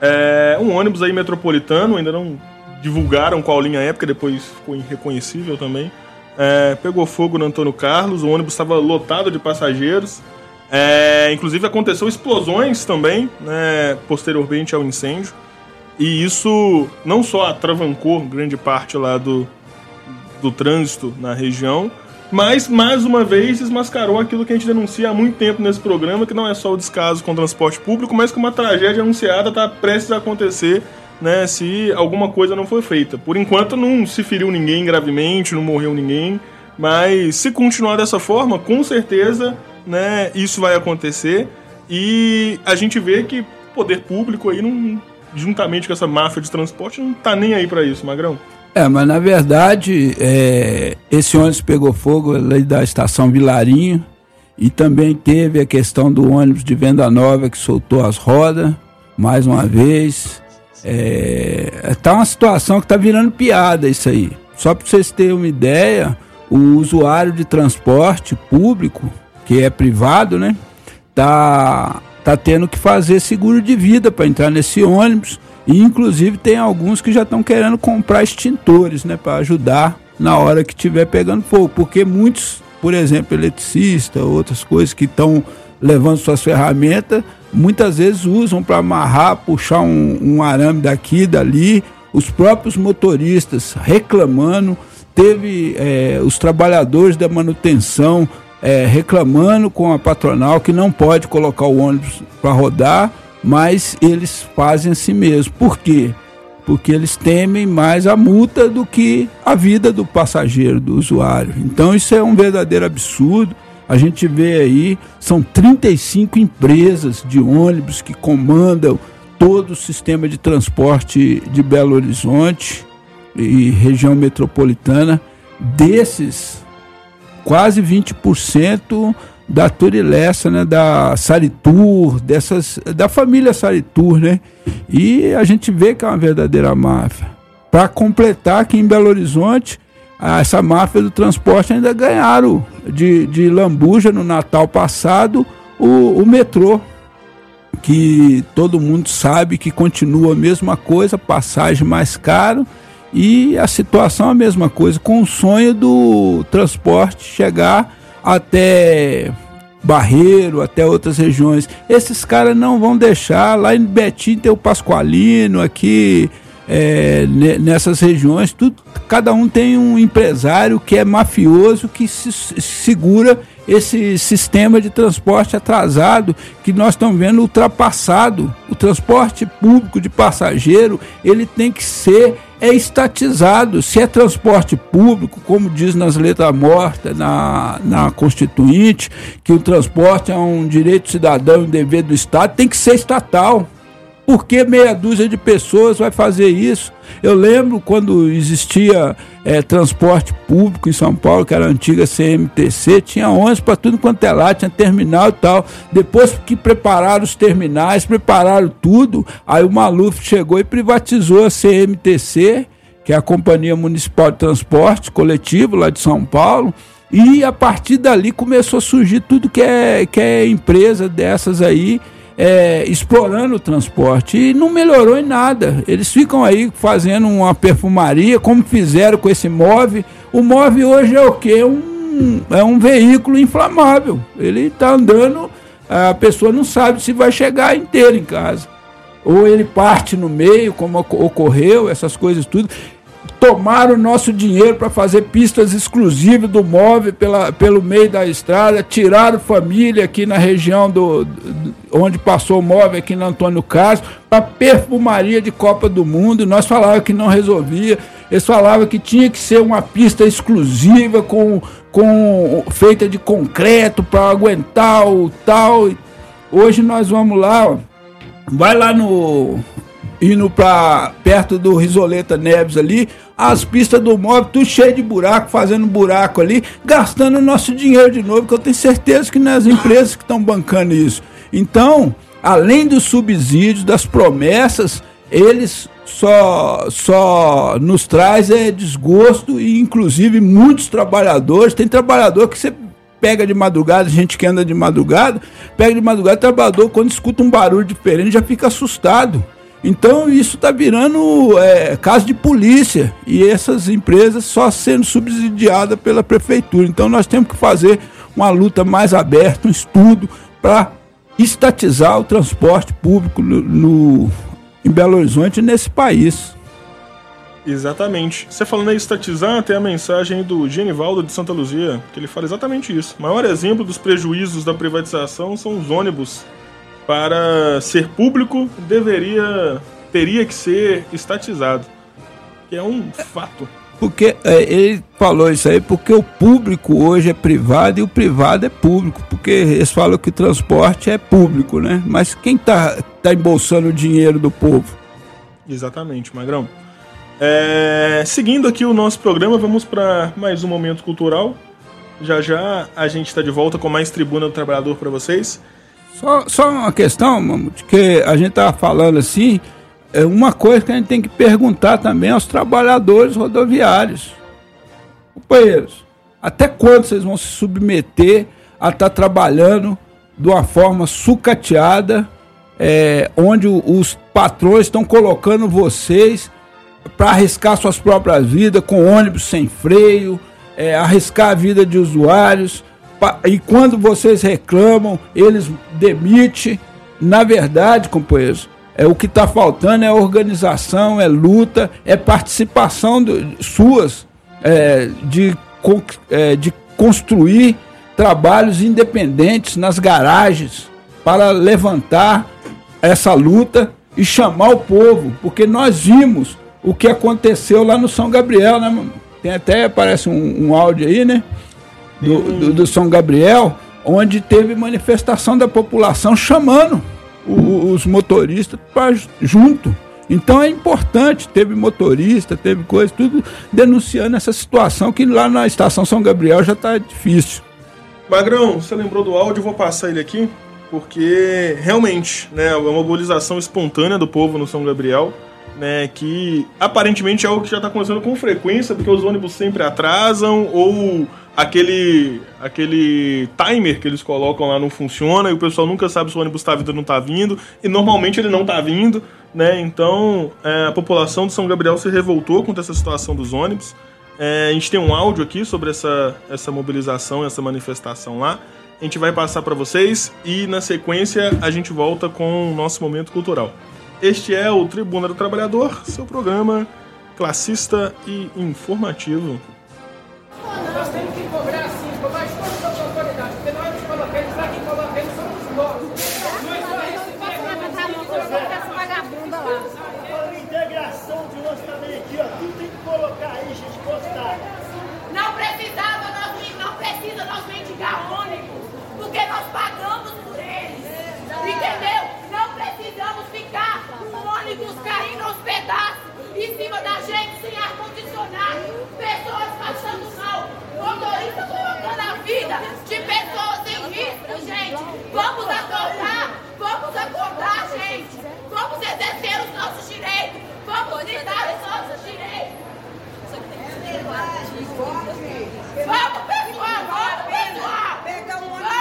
É, um ônibus aí metropolitano, ainda não divulgaram qual linha é, porque depois ficou irreconhecível também. é, pegou fogo no Antônio Carlos, o ônibus estava lotado de passageiros. É, inclusive aconteceu explosões também, né, posteriormente ao incêndio. E isso não só atravancou grande parte lá do, do trânsito na região, mas mais uma vez desmascarou aquilo que a gente denuncia há muito tempo nesse programa, que não é só o descaso com o transporte público, mas que uma tragédia anunciada está prestes a acontecer né, se alguma coisa não for feita. Por enquanto não se feriu ninguém gravemente, não morreu ninguém, mas se continuar dessa forma, com certeza, né, isso vai acontecer e a gente vê que poder público aí não, juntamente com essa máfia de transporte não tá nem aí para isso, Magrão. É, mas na verdade, é, esse ônibus pegou fogo ali da estação Vilarinho e também teve a questão do ônibus de Venda Nova que soltou as rodas, mais uma vez. É, tá uma situação que tá virando piada isso aí. Só para vocês terem uma ideia, o usuário de transporte público, que é privado, né, tá tá tendo que fazer seguro de vida para entrar nesse ônibus. E inclusive tem alguns que já estão querendo comprar extintores, né, para ajudar na hora que estiver pegando fogo, porque muitos, por exemplo, eletricistas, outras coisas que estão levando suas ferramentas, muitas vezes usam para amarrar, puxar um, um arame daqui dali. Os próprios motoristas reclamando, teve é, os trabalhadores da manutenção é, reclamando com a patronal que não pode colocar o ônibus para rodar, mas eles fazem assim mesmo. Por quê? Porque eles temem mais a multa do que a vida do passageiro, do usuário. Então isso é um verdadeiro absurdo. A gente vê aí, são 35 empresas de ônibus que comandam todo o sistema de transporte de Belo Horizonte e região metropolitana. Desses, quase 20% da Turilessa, né, da Saritur, dessas, da família Saritur, né? E a gente vê que é uma verdadeira máfia. Para completar que em Belo Horizonte essa máfia do transporte ainda ganharam de, de lambuja no Natal passado o, o metrô, que todo mundo sabe que continua a mesma coisa, passagem mais caro, e a situação é a mesma coisa, com o sonho do transporte chegar até Barreiro, até outras regiões. Esses caras não vão deixar, lá em Betim tem o Pascoalino, aqui é, nessas regiões, tudo, cada um tem um empresário que é mafioso que se, segura esse sistema de transporte atrasado que nós estamos vendo ultrapassado. O transporte público de passageiro ele tem que ser é estatizado. Se é transporte público, como diz nas letras mortas na, na Constituinte, que o transporte é um direito cidadão e um dever do Estado, tem que ser estatal. Por que meia dúzia de pessoas vai fazer isso? Eu lembro quando existia é, transporte público em São Paulo, que era a antiga CMTC, tinha 11 para tudo quanto é lá, tinha terminal e tal. Depois que prepararam os terminais, prepararam tudo, aí o Maluf chegou e privatizou a CMTC, que é a Companhia Municipal de Transporte Coletivo lá de São Paulo. E a partir dali começou a surgir tudo que é, que é empresa dessas aí é, explorando o transporte e não melhorou em nada. Eles ficam aí fazendo uma perfumaria, como fizeram com esse MOV. O MOV hoje é o quê? Um, é um veículo inflamável. Ele está andando, a pessoa não sabe se vai chegar inteiro em casa. Ou ele parte no meio, como ocorreu, essas coisas tudo tomaram o nosso dinheiro para fazer pistas exclusivas do móvel pela, pelo meio da estrada, tiraram família aqui na região do, do onde passou o móvel aqui na Antônio Carlos, para perfumaria de Copa do Mundo. Nós falávamos que não resolvia. Eles falavam que tinha que ser uma pista exclusiva com, com feita de concreto para aguentar o tal. Hoje nós vamos lá, ó, vai lá no indo para perto do Risoleta Neves ali, as pistas do móvel, tudo cheio de buraco, fazendo buraco ali, gastando nosso dinheiro de novo, que eu tenho certeza que nas empresas que estão bancando isso. Então, além dos subsídios, das promessas, eles só, só nos traz é desgosto e inclusive muitos trabalhadores, tem trabalhador que você pega de madrugada, gente que anda de madrugada, pega de madrugada, trabalhador quando escuta um barulho diferente já fica assustado. Então isso está virando é, caso de polícia e essas empresas só sendo subsidiadas pela prefeitura. Então nós temos que fazer uma luta mais aberta, um estudo para estatizar o transporte público no, no, em Belo Horizonte nesse país. Exatamente. Você falando em estatizar, tem a mensagem do Genivaldo de Santa Luzia, que ele fala exatamente isso. O maior exemplo dos prejuízos da privatização são os ônibus. Para ser público, deveria teria que ser estatizado. Que é um fato. Porque é, ele falou isso aí porque o público hoje é privado e o privado é público. Porque eles falam que o transporte é público, né? Mas quem tá, tá embolsando o dinheiro do povo? Exatamente, Magrão. É, seguindo aqui o nosso programa, vamos para mais um momento cultural. Já já a gente está de volta com mais Tribuna do Trabalhador para vocês. Só, só uma questão, Mamute, que a gente estava falando assim, é uma coisa que a gente tem que perguntar também aos trabalhadores rodoviários. Companheiros, até quando vocês vão se submeter a estar tá trabalhando de uma forma sucateada, é, onde os patrões estão colocando vocês para arriscar suas próprias vidas com ônibus sem freio, é, arriscar a vida de usuários. E quando vocês reclamam, eles demitem. Na verdade, companheiros, é o que está faltando é organização, é luta, é participação de, suas é, de, é, de construir trabalhos independentes nas garagens para levantar essa luta e chamar o povo, porque nós vimos o que aconteceu lá no São Gabriel, né? Tem até, parece um, um áudio aí, né? Do, do, do, São Gabriel, onde teve manifestação da população chamando o, os motoristas para junto. Então é importante, teve motorista, teve coisa, tudo denunciando essa situação que lá na estação São Gabriel já está difícil. Magrão, você lembrou do áudio? Vou passar ele aqui, porque realmente, né, é uma mobilização espontânea do povo no São Gabriel né, que aparentemente é algo que já está acontecendo com frequência, porque os ônibus sempre atrasam ou aquele aquele timer que eles colocam lá não funciona e o pessoal nunca sabe se o ônibus está vindo ou não está vindo e normalmente ele não está vindo, né? Então é, a população de São Gabriel se revoltou contra essa situação dos ônibus. É, a gente tem um áudio aqui sobre essa, essa mobilização, essa manifestação lá. A gente vai passar para vocês e na sequência a gente volta com o nosso momento cultural. Este é o Tribuna do Trabalhador, seu programa classista e informativo. Nós temos que cobrar sim, cobrar todas as autoridades, porque nós nos colocamos lá, quem coloca eles somos nós. Nós só recebemos essa vagabunda lá. A integração de nós também aqui, ó, tudo tem que colocar aí, gente, postar. Não precisava, nós, não precisa nós mendigar ônibus, porque nós pagamos por eles. Entendeu? Não precisamos ficar com ônibus caindo aos pedaços em cima da gente sem ar-condicionado. Pessoas passando mal. Motoristas colocando a vida de pessoas em risco, gente. Vamos acordar. Vamos acordar, gente. Vamos exercer os nossos direitos. Vamos gritar os nossos direitos. Vamos, pessoal. Vamos, pessoal. Pega um ônibus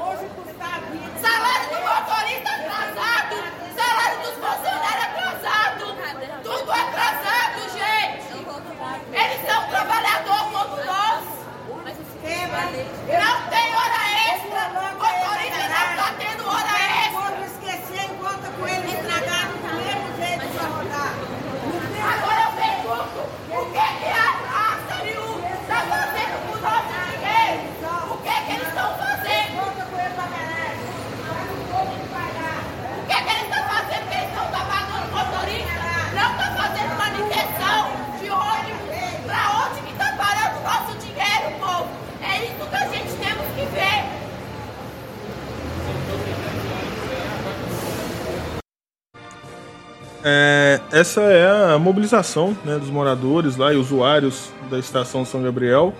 hoje custa a vida. Salário do motorista atrasado, salário dos funcionários atrasado, tudo atrasado, gente. Eles são trabalhadores como nós. Não tem hora extra, motorista não está tendo hora extra. Quando esquecer, volta com ele estragado, do mesmo jeito pra rodar. Agora eu pergunto, o que que a Liu está fazendo com o nosso dinheiro? O que que eles estão fazendo? Volta com ele de pagar. O que, que eles estão fazendo? Que eles estão pagando motorista? Não estão fazendo manutenção de ônibus. Pra onde que está parando o nosso dinheiro, povo? É isso que a gente temos que ver. É, essa é a mobilização né, dos moradores lá e usuários da estação São Gabriel.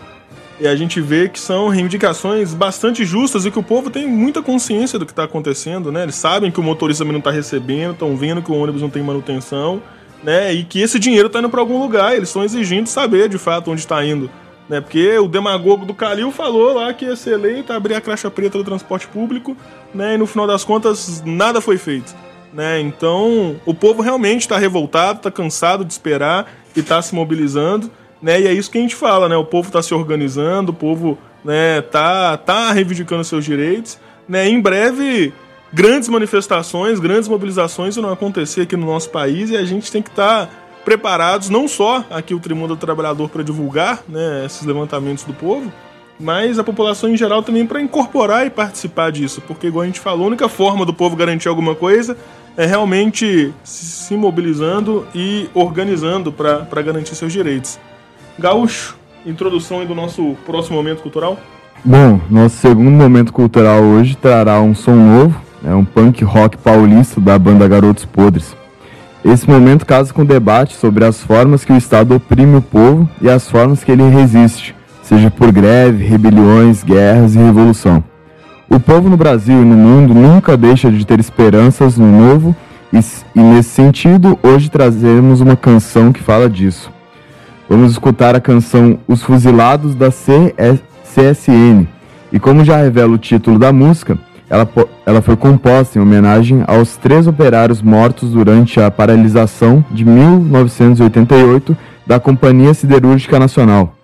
E a gente vê que são reivindicações bastante justas e que o povo tem muita consciência do que está acontecendo, né? Eles sabem que o motorista também não está recebendo, estão vendo que o ônibus não tem manutenção, né? E que esse dinheiro está indo para algum lugar. Eles estão exigindo saber de fato onde está indo, né? Porque o demagogo do Calil falou lá que ia ser eleito, abrir a caixa preta do transporte público, né? E no final das contas nada foi feito. Né? Então, o povo realmente está revoltado, está cansado de esperar e está se mobilizando. Né? E é isso que a gente fala, né? O povo está se organizando, o povo né, tá, tá reivindicando seus direitos. Né? Em breve, grandes manifestações, grandes mobilizações vão acontecer aqui no nosso país e a gente tem que estar tá preparados, não só aqui o Tribunal do Trabalhador para divulgar né, esses levantamentos do povo, mas a população em geral também para incorporar e participar disso, porque, igual a gente falou, a única forma do povo garantir alguma coisa é realmente se mobilizando e organizando para garantir seus direitos. Gaúcho, introdução do nosso próximo momento cultural? Bom, nosso segundo momento cultural hoje trará um som novo, é um punk rock paulista da banda Garotos Podres. Esse momento casa com o debate sobre as formas que o Estado oprime o povo e as formas que ele resiste, seja por greve, rebeliões, guerras e revolução. O povo no Brasil e no mundo nunca deixa de ter esperanças no novo e, nesse sentido, hoje trazemos uma canção que fala disso. Vamos escutar a canção Os Fuzilados da CSN. E como já revela o título da música, ela, ela foi composta em homenagem aos três operários mortos durante a paralisação de 1988 da Companhia Siderúrgica Nacional.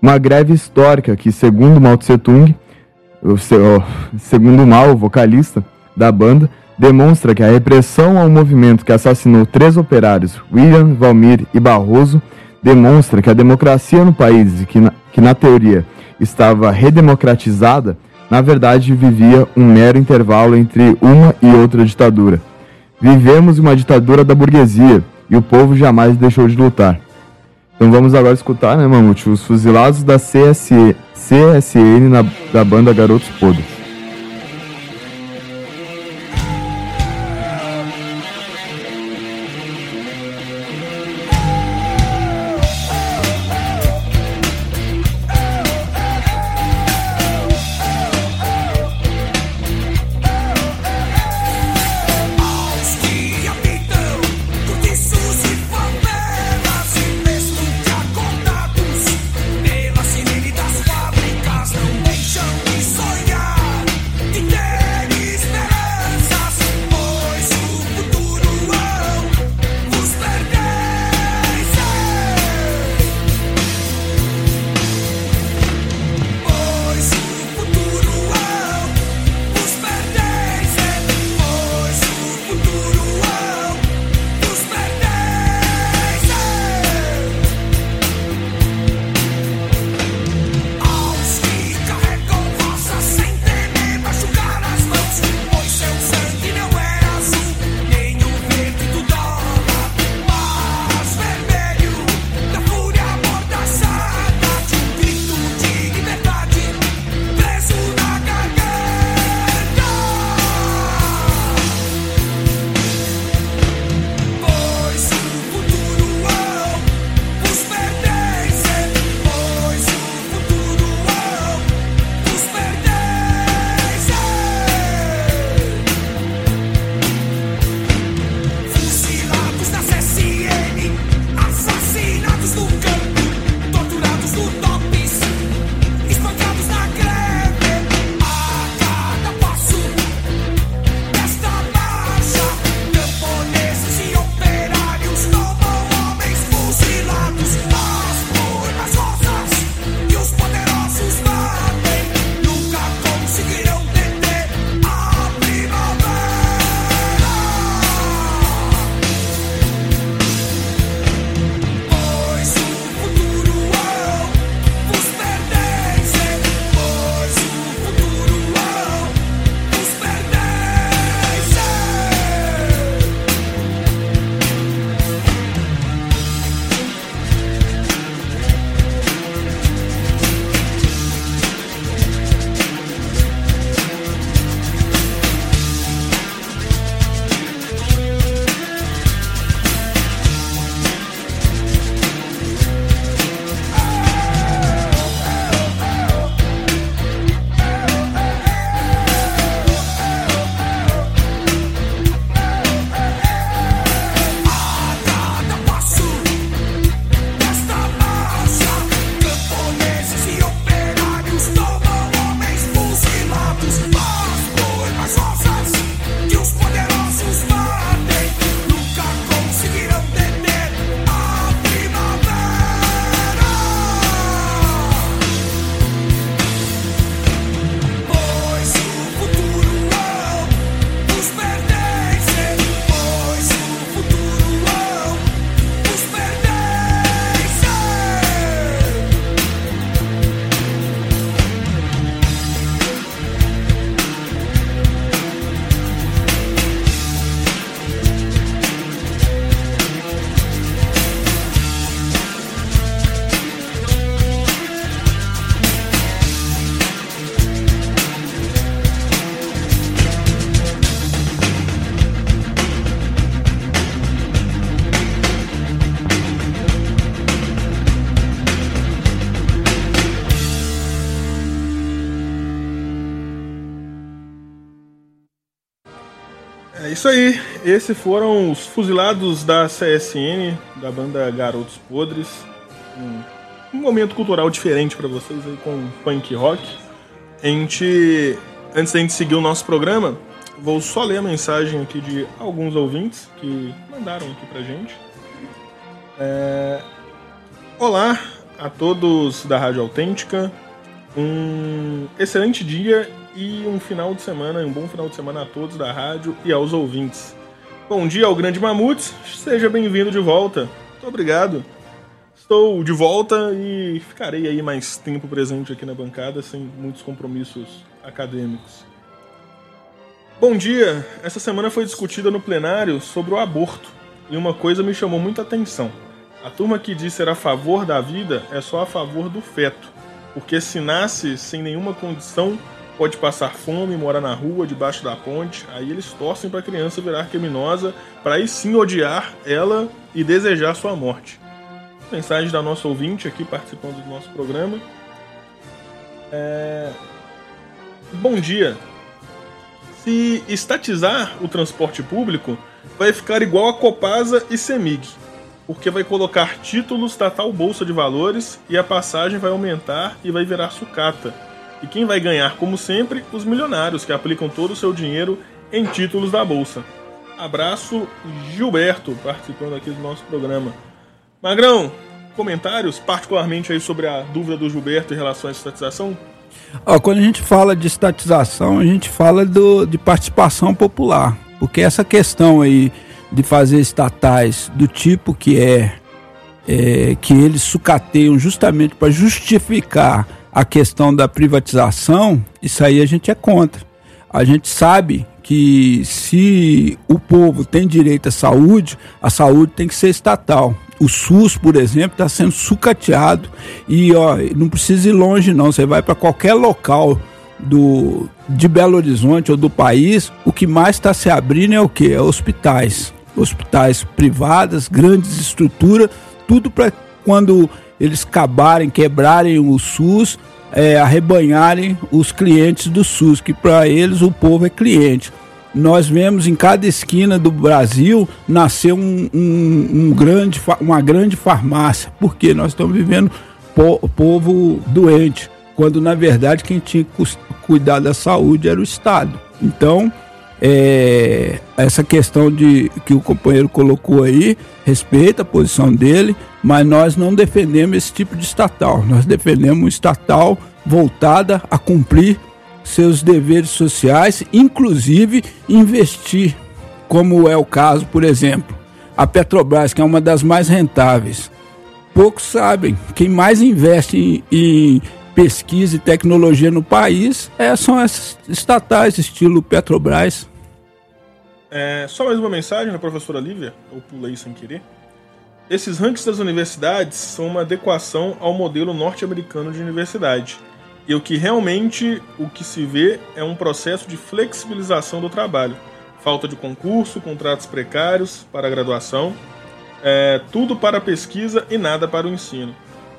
Uma greve histórica que, segundo Mao Tse Tung, segundo Mao, vocalista da banda, demonstra que a repressão ao movimento que assassinou três operários, William, Valmir e Barroso, demonstra que a democracia no país, que na, que na teoria estava redemocratizada, na verdade vivia um mero intervalo entre uma e outra ditadura. Vivemos uma ditadura da burguesia e o povo jamais deixou de lutar. Então vamos agora escutar, né, Mamute, os fuzilados da CSE, CSN na, da banda Garotos Podres. Isso aí. Esses foram os fuzilados da CSN, da banda Garotos Podres. Um, um momento cultural diferente para vocês aí com punk rock. A gente, antes da gente seguir o nosso programa, vou só ler a mensagem aqui de alguns ouvintes que mandaram aqui pra gente. É... Olá a todos da Rádio Autêntica. Um excelente dia e um final de semana, um bom final de semana a todos da rádio e aos ouvintes. Bom dia ao Grande Mamutes, seja bem-vindo de volta. Muito obrigado. Estou de volta e ficarei aí mais tempo presente aqui na bancada, sem muitos compromissos acadêmicos. Bom dia! Essa semana foi discutida no plenário sobre o aborto e uma coisa me chamou muita atenção. A turma que diz ser a favor da vida é só a favor do feto, porque se nasce sem nenhuma condição, pode passar fome, morar na rua, debaixo da ponte, aí eles torcem para a criança virar criminosa, para aí sim odiar ela e desejar sua morte. Mensagem da nossa ouvinte aqui participando do nosso programa. É... Bom dia. Se estatizar o transporte público, vai ficar igual a Copasa e Semig, porque vai colocar títulos da tal bolsa de valores e a passagem vai aumentar e vai virar sucata. E quem vai ganhar, como sempre, os milionários que aplicam todo o seu dinheiro em títulos da bolsa. Abraço, Gilberto, participando aqui do nosso programa. Magrão, comentários, particularmente aí sobre a dúvida do Gilberto em relação à estatização? Ó, quando a gente fala de estatização, a gente fala do, de participação popular. Porque essa questão aí de fazer estatais do tipo que é, é que eles sucateiam justamente para justificar a questão da privatização, isso aí a gente é contra. A gente sabe que se o povo tem direito à saúde, a saúde tem que ser estatal. O SUS, por exemplo, está sendo sucateado e ó, não precisa ir longe não. Você vai para qualquer local do de Belo Horizonte ou do país, o que mais está se abrindo é o que? É hospitais, hospitais privadas, grandes estruturas, tudo para quando eles acabarem, quebrarem o SUS, é, arrebanharem os clientes do SUS, que para eles o povo é cliente nós vemos em cada esquina do Brasil nascer um, um, um grande, uma grande farmácia, porque nós estamos vivendo po, povo doente, quando na verdade quem tinha que cuidar da saúde era o Estado. Então, é, essa questão de que o companheiro colocou aí, respeita a posição dele, mas nós não defendemos esse tipo de estatal. Nós defendemos um estatal voltada a cumprir seus deveres sociais, inclusive investir, como é o caso, por exemplo, a Petrobras, que é uma das mais rentáveis. Poucos sabem, quem mais investe em, em pesquisa e tecnologia no país é, são essas estatais, estilo Petrobras. É, só mais uma mensagem da professora Lívia, eu pulei sem querer. Esses rankings das universidades são uma adequação ao modelo norte-americano de universidade e o que realmente o que se vê é um processo de flexibilização do trabalho. Falta de concurso, contratos precários para a graduação, é, tudo para a pesquisa e nada para o ensino.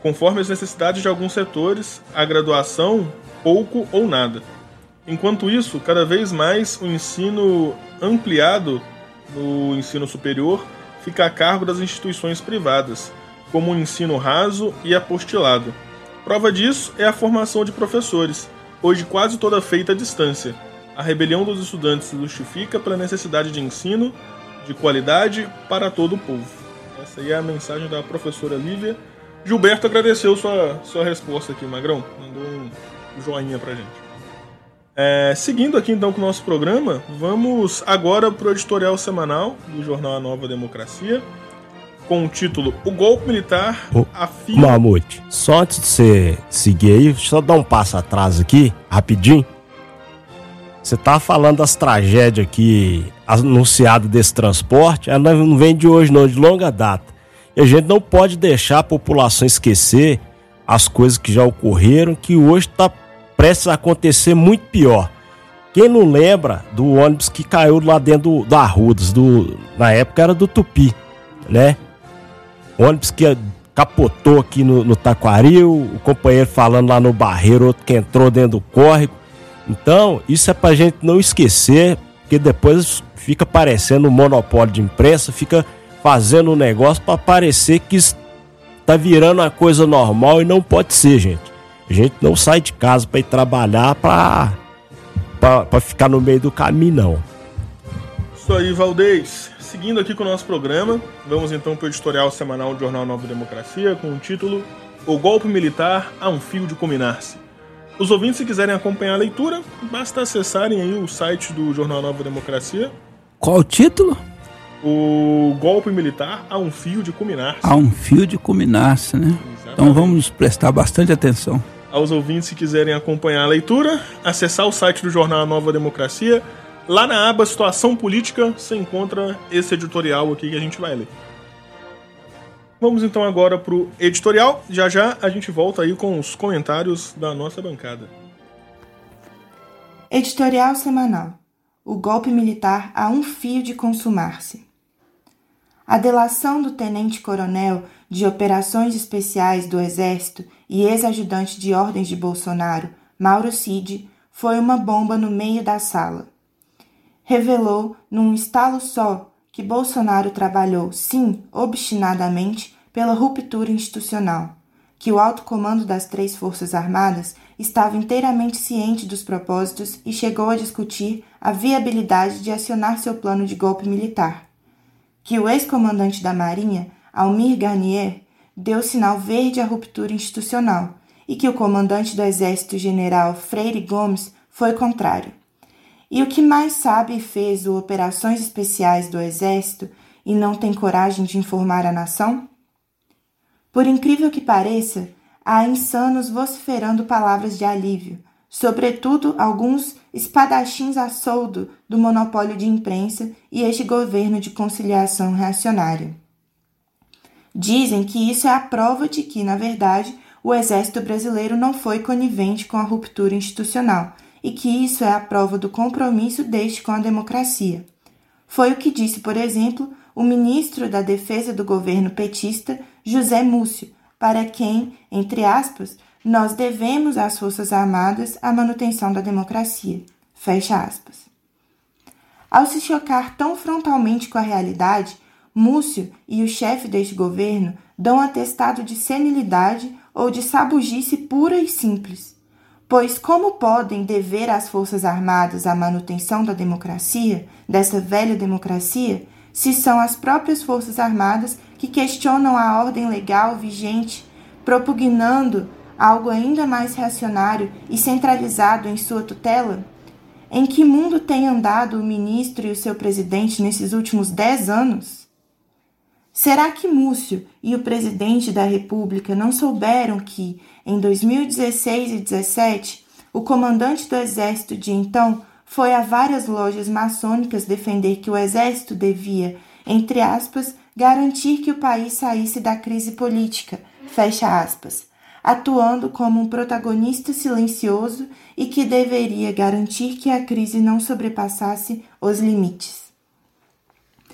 Conforme as necessidades de alguns setores, a graduação, pouco ou nada. Enquanto isso, cada vez mais o ensino ampliado no ensino superior fica a cargo das instituições privadas, como o ensino raso e apostilado Prova disso é a formação de professores, hoje quase toda feita à distância. A rebelião dos estudantes se justifica pela necessidade de ensino de qualidade para todo o povo. Essa aí é a mensagem da professora Lívia. Gilberto agradeceu sua, sua resposta aqui, Magrão. Mandou um joinha pra gente. É, seguindo aqui então com o nosso programa, vamos agora para o editorial semanal do jornal A Nova Democracia com o título O Golpe Militar o afirma. Mamute, só antes de você seguir aí, só dar um passo atrás aqui, rapidinho. Você tá falando das tragédias aqui anunciadas desse transporte, ela não vem de hoje, não, de longa data. E a gente não pode deixar a população esquecer as coisas que já ocorreram, que hoje está prestes a acontecer muito pior. Quem não lembra do ônibus que caiu lá dentro do, do Arrudas, do, na época era do Tupi, né? ônibus que capotou aqui no, no Taquaril, o companheiro falando lá no Barreiro, outro que entrou dentro do córrego. Então, isso é pra gente não esquecer, porque depois fica parecendo um monopólio de imprensa, fica fazendo um negócio para parecer que está virando uma coisa normal e não pode ser, gente. A gente não sai de casa para ir trabalhar para ficar no meio do caminho, não. Isso aí, Valdez. Seguindo aqui com o nosso programa, vamos então para o editorial semanal do Jornal Nova Democracia com o título O Golpe Militar a um Fio de Culminar-se. Os ouvintes, se quiserem acompanhar a leitura, basta acessarem aí o site do Jornal Nova Democracia. Qual o título? O golpe militar a um fio de culminar-se. A um fio de culminar-se, né? Exatamente. Então vamos prestar bastante atenção. Aos ouvintes, se quiserem acompanhar a leitura, acessar o site do Jornal Nova Democracia. Lá na aba Situação Política, você encontra esse editorial aqui que a gente vai ler. Vamos então agora para o editorial. Já já a gente volta aí com os comentários da nossa bancada. Editorial semanal. O golpe militar a um fio de consumar-se. A delação do tenente-coronel de operações especiais do Exército e ex-ajudante de ordens de Bolsonaro, Mauro Cid, foi uma bomba no meio da sala. Revelou, num estalo só, que Bolsonaro trabalhou, sim, obstinadamente, pela ruptura institucional, que o alto comando das três Forças Armadas estava inteiramente ciente dos propósitos e chegou a discutir a viabilidade de acionar seu plano de golpe militar, que o ex-comandante da Marinha, Almir Garnier, deu sinal verde à ruptura institucional e que o comandante do Exército General Freire Gomes foi contrário. E o que mais sabe e fez o Operações Especiais do Exército e não tem coragem de informar a nação? Por incrível que pareça, há insanos vociferando palavras de alívio, sobretudo alguns espadachins a soldo do monopólio de imprensa e este governo de conciliação reacionária. Dizem que isso é a prova de que, na verdade, o exército brasileiro não foi conivente com a ruptura institucional e que isso é a prova do compromisso deste com a democracia. Foi o que disse, por exemplo, o ministro da Defesa do governo petista, José Múcio, para quem, entre aspas, nós devemos às Forças Armadas a manutenção da democracia. Fecha aspas. Ao se chocar tão frontalmente com a realidade, Múcio e o chefe deste governo dão atestado de senilidade ou de sabugice pura e simples. Pois como podem dever às Forças Armadas a manutenção da democracia, dessa velha democracia, se são as próprias Forças Armadas que questionam a ordem legal vigente, propugnando algo ainda mais reacionário e centralizado em sua tutela? Em que mundo tem andado o ministro e o seu presidente nesses últimos dez anos? Será que Múcio e o presidente da República não souberam que, em 2016 e 2017, o comandante do exército de então foi a várias lojas maçônicas defender que o exército devia, entre aspas, garantir que o país saísse da crise política, fecha aspas, atuando como um protagonista silencioso e que deveria garantir que a crise não sobrepassasse os limites.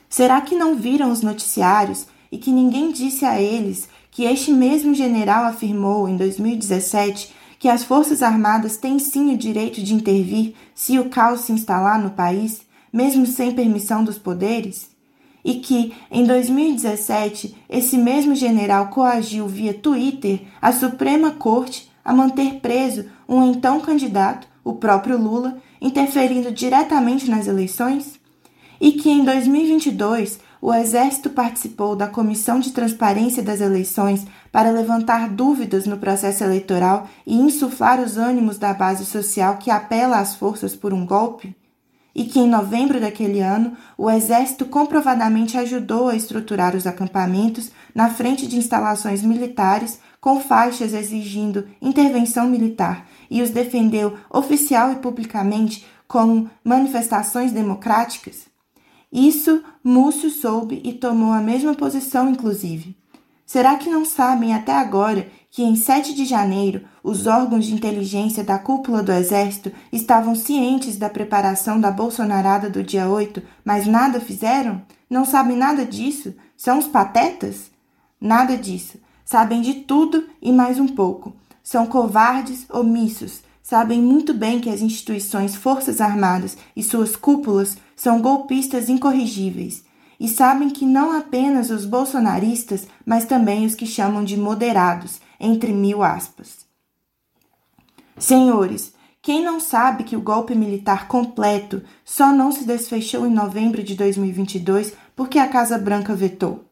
Será que não viram os noticiários e que ninguém disse a eles que este mesmo general afirmou em 2017 que as Forças Armadas têm sim o direito de intervir se o caos se instalar no país, mesmo sem permissão dos poderes? E que, em 2017, esse mesmo general coagiu via Twitter a Suprema Corte a manter preso um então candidato, o próprio Lula, interferindo diretamente nas eleições? e que em 2022 o Exército participou da Comissão de Transparência das Eleições para levantar dúvidas no processo eleitoral e insuflar os ânimos da base social que apela às forças por um golpe? E que em novembro daquele ano o Exército comprovadamente ajudou a estruturar os acampamentos na frente de instalações militares com faixas exigindo intervenção militar e os defendeu oficial e publicamente como manifestações democráticas? Isso Múcio soube e tomou a mesma posição, inclusive. Será que não sabem até agora que em 7 de janeiro os órgãos de inteligência da cúpula do Exército estavam cientes da preparação da bolsonarada do dia 8, mas nada fizeram? Não sabem nada disso? São os patetas? Nada disso. Sabem de tudo e mais um pouco. São covardes, omissos, sabem muito bem que as instituições Forças Armadas e suas cúpulas são golpistas incorrigíveis. E sabem que não apenas os bolsonaristas, mas também os que chamam de moderados, entre mil aspas. Senhores, quem não sabe que o golpe militar completo só não se desfechou em novembro de 2022 porque a Casa Branca vetou?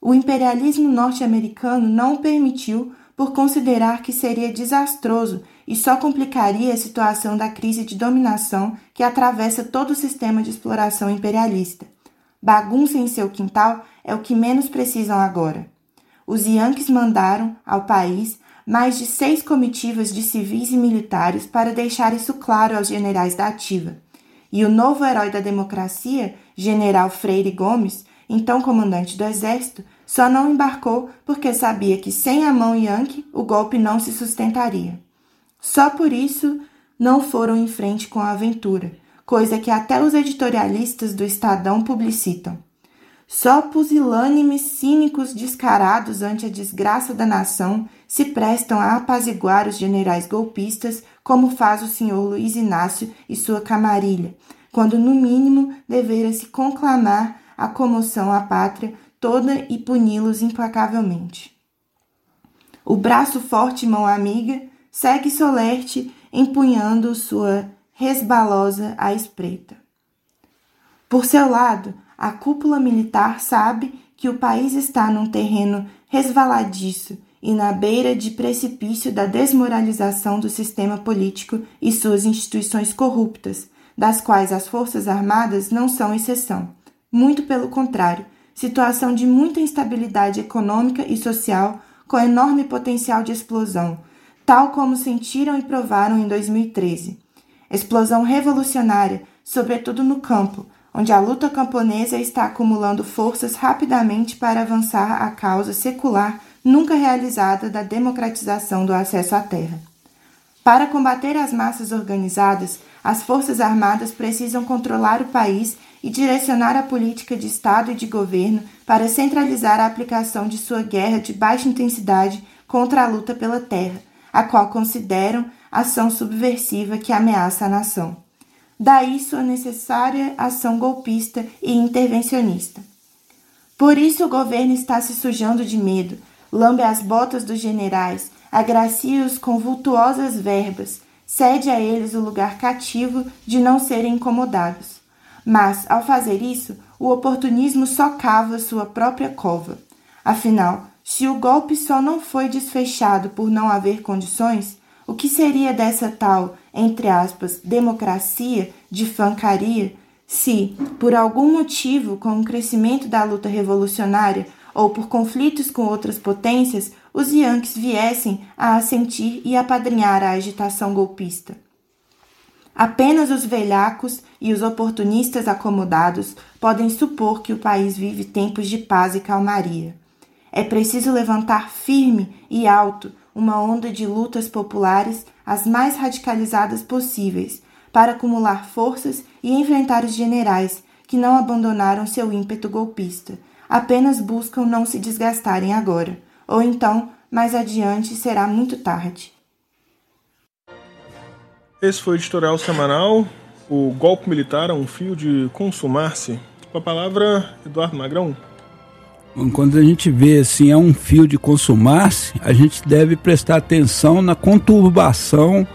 O imperialismo norte-americano não permitiu por considerar que seria desastroso e só complicaria a situação da crise de dominação que atravessa todo o sistema de exploração imperialista. Bagunça em seu quintal é o que menos precisam agora. Os Yankees mandaram ao país mais de seis comitivas de civis e militares para deixar isso claro aos generais da ativa. E o novo herói da democracia, general Freire Gomes, então comandante do exército, só não embarcou porque sabia que sem a mão Yankee o golpe não se sustentaria. Só por isso não foram em frente com a aventura, coisa que até os editorialistas do Estadão publicitam. Só pusilânimes cínicos descarados ante a desgraça da nação se prestam a apaziguar os generais golpistas, como faz o senhor Luiz Inácio e sua camarilha, quando no mínimo devera se conclamar a comoção à pátria toda e puni-los implacavelmente. O braço forte mão amiga segue solerte, empunhando sua resbalosa à espreita. Por seu lado, a cúpula militar sabe que o país está num terreno resvaladiço e na beira de precipício da desmoralização do sistema político e suas instituições corruptas, das quais as Forças Armadas não são exceção. Muito pelo contrário, situação de muita instabilidade econômica e social com enorme potencial de explosão, tal como sentiram e provaram em 2013. Explosão revolucionária, sobretudo no campo, onde a luta camponesa está acumulando forças rapidamente para avançar a causa secular nunca realizada da democratização do acesso à terra. Para combater as massas organizadas, as Forças Armadas precisam controlar o país e direcionar a política de Estado e de governo para centralizar a aplicação de sua guerra de baixa intensidade contra a luta pela terra, a qual consideram ação subversiva que ameaça a nação. Daí sua necessária ação golpista e intervencionista. Por isso o governo está se sujando de medo, lambe as botas dos generais, agracia-os com vultuosas verbas, cede a eles o lugar cativo de não serem incomodados. Mas, ao fazer isso, o oportunismo só cava sua própria cova. Afinal, se o golpe só não foi desfechado por não haver condições, o que seria dessa tal, entre aspas, democracia de fancaria se, por algum motivo, com o crescimento da luta revolucionária ou por conflitos com outras potências, os Yankees viessem a assentir e apadrinhar a agitação golpista? Apenas os velhacos e os oportunistas acomodados podem supor que o país vive tempos de paz e calmaria. É preciso levantar firme e alto uma onda de lutas populares as mais radicalizadas possíveis, para acumular forças e enfrentar os generais que não abandonaram seu ímpeto golpista, apenas buscam não se desgastarem agora, ou então, mais adiante, será muito tarde. Esse foi o editorial semanal, o golpe militar a um fio de consumar-se. Com a palavra, Eduardo Magrão. Quando a gente vê assim, é um fio de consumar-se, a gente deve prestar atenção na conturbação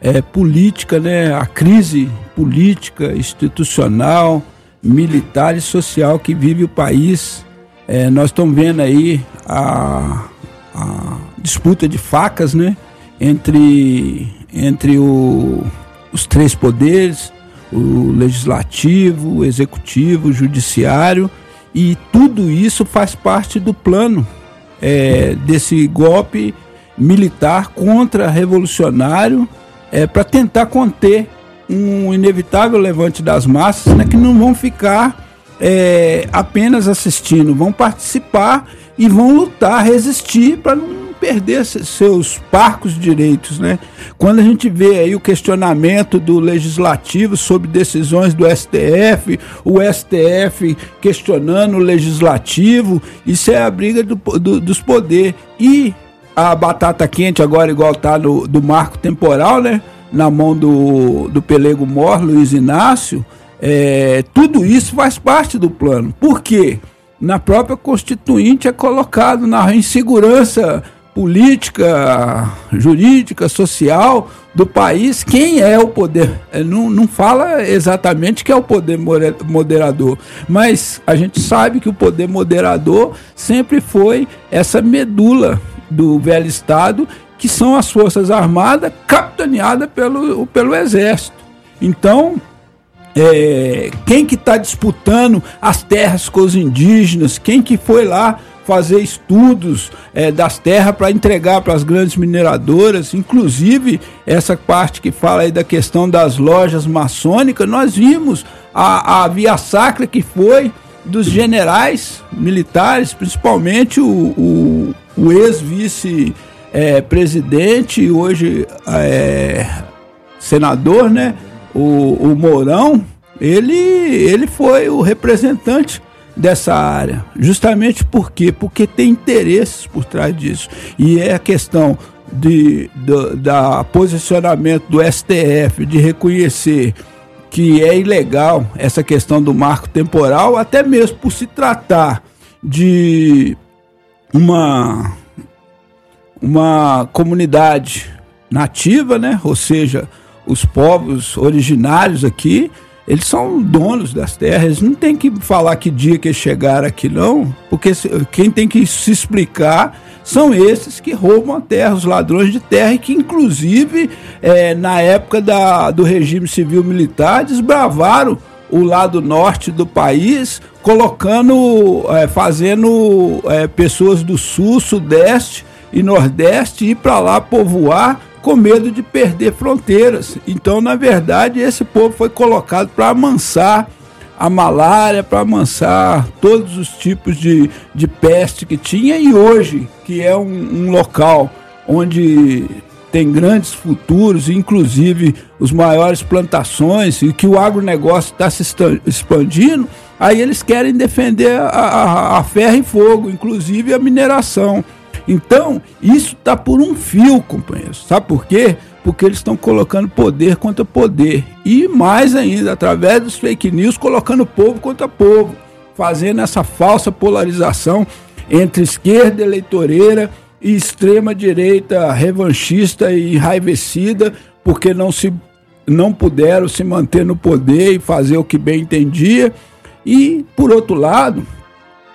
é, política, né? a crise política, institucional, militar e social que vive o país. É, nós estamos vendo aí a, a disputa de facas né? entre entre o, os três poderes, o legislativo, o executivo, o judiciário, e tudo isso faz parte do plano é, desse golpe militar contra-revolucionário é, para tentar conter um inevitável levante das massas né, que não vão ficar é, apenas assistindo, vão participar e vão lutar, resistir para não perder seus parcos direitos, né? Quando a gente vê aí o questionamento do legislativo sobre decisões do STF, o STF questionando o legislativo, isso é a briga do, do, dos poderes. E a batata quente agora, igual tá no, do marco temporal, né? na mão do, do Pelego Mor, Luiz Inácio, é, tudo isso faz parte do plano. Por quê? Na própria Constituinte é colocado na insegurança política, jurídica, social do país, quem é o poder. É, não, não fala exatamente que é o poder moderador, mas a gente sabe que o poder moderador sempre foi essa medula do velho Estado, que são as Forças Armadas capitaneadas pelo, pelo Exército. Então, é, quem que está disputando as terras com os indígenas, quem que foi lá fazer estudos é, das terras para entregar para as grandes mineradoras, inclusive essa parte que fala aí da questão das lojas maçônicas, nós vimos a, a via sacra que foi dos generais militares, principalmente o, o, o ex-vice-presidente, é, hoje é, senador, né? O, o Mourão, ele, ele foi o representante dessa área. Justamente por quê? Porque tem interesses por trás disso. E é a questão de, de, da posicionamento do STF de reconhecer que é ilegal essa questão do marco temporal, até mesmo por se tratar de uma uma comunidade nativa, né? Ou seja, os povos originários aqui, eles são donos das terras, não tem que falar que dia que chegaram aqui, não, porque quem tem que se explicar são esses que roubam a terra, os ladrões de terra, e que, inclusive, é, na época da, do regime civil militar, desbravaram o lado norte do país, colocando, é, fazendo é, pessoas do sul, sudeste e nordeste ir para lá povoar com medo de perder fronteiras. Então, na verdade, esse povo foi colocado para amansar a malária, para amansar todos os tipos de, de peste que tinha, e hoje, que é um, um local onde tem grandes futuros, inclusive os maiores plantações, e que o agronegócio está se expandindo, aí eles querem defender a, a, a ferro e fogo, inclusive a mineração. Então, isso está por um fio, companheiros. Sabe por quê? Porque eles estão colocando poder contra poder. E mais ainda, através dos fake news, colocando povo contra povo. Fazendo essa falsa polarização entre esquerda eleitoreira e extrema direita revanchista e enraivecida, porque não se não puderam se manter no poder e fazer o que bem entendia. E por outro lado,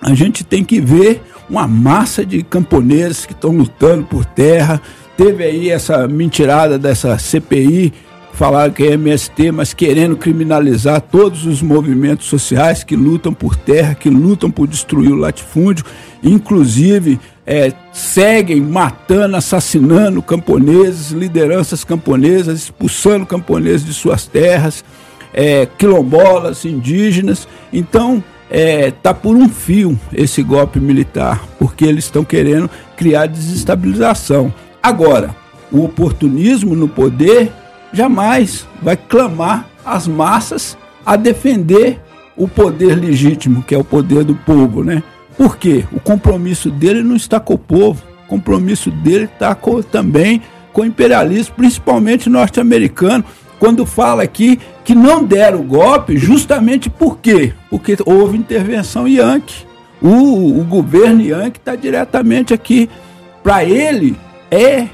a gente tem que ver uma massa de camponeses que estão lutando por terra. Teve aí essa mentirada dessa CPI, falaram que é MST, mas querendo criminalizar todos os movimentos sociais que lutam por terra, que lutam por destruir o latifúndio, inclusive é, seguem matando, assassinando camponeses, lideranças camponesas, expulsando camponeses de suas terras, é, quilombolas, indígenas. Então, é, tá por um fio esse golpe militar, porque eles estão querendo criar desestabilização. Agora, o oportunismo no poder jamais vai clamar as massas a defender o poder legítimo, que é o poder do povo, né? Por quê? O compromisso dele não está com o povo, o compromisso dele está com, também com o imperialismo, principalmente norte-americano, quando fala aqui que não deram o golpe, justamente por quê? Porque houve intervenção Yankee. O, o governo Yankee está diretamente aqui. Para ele, é,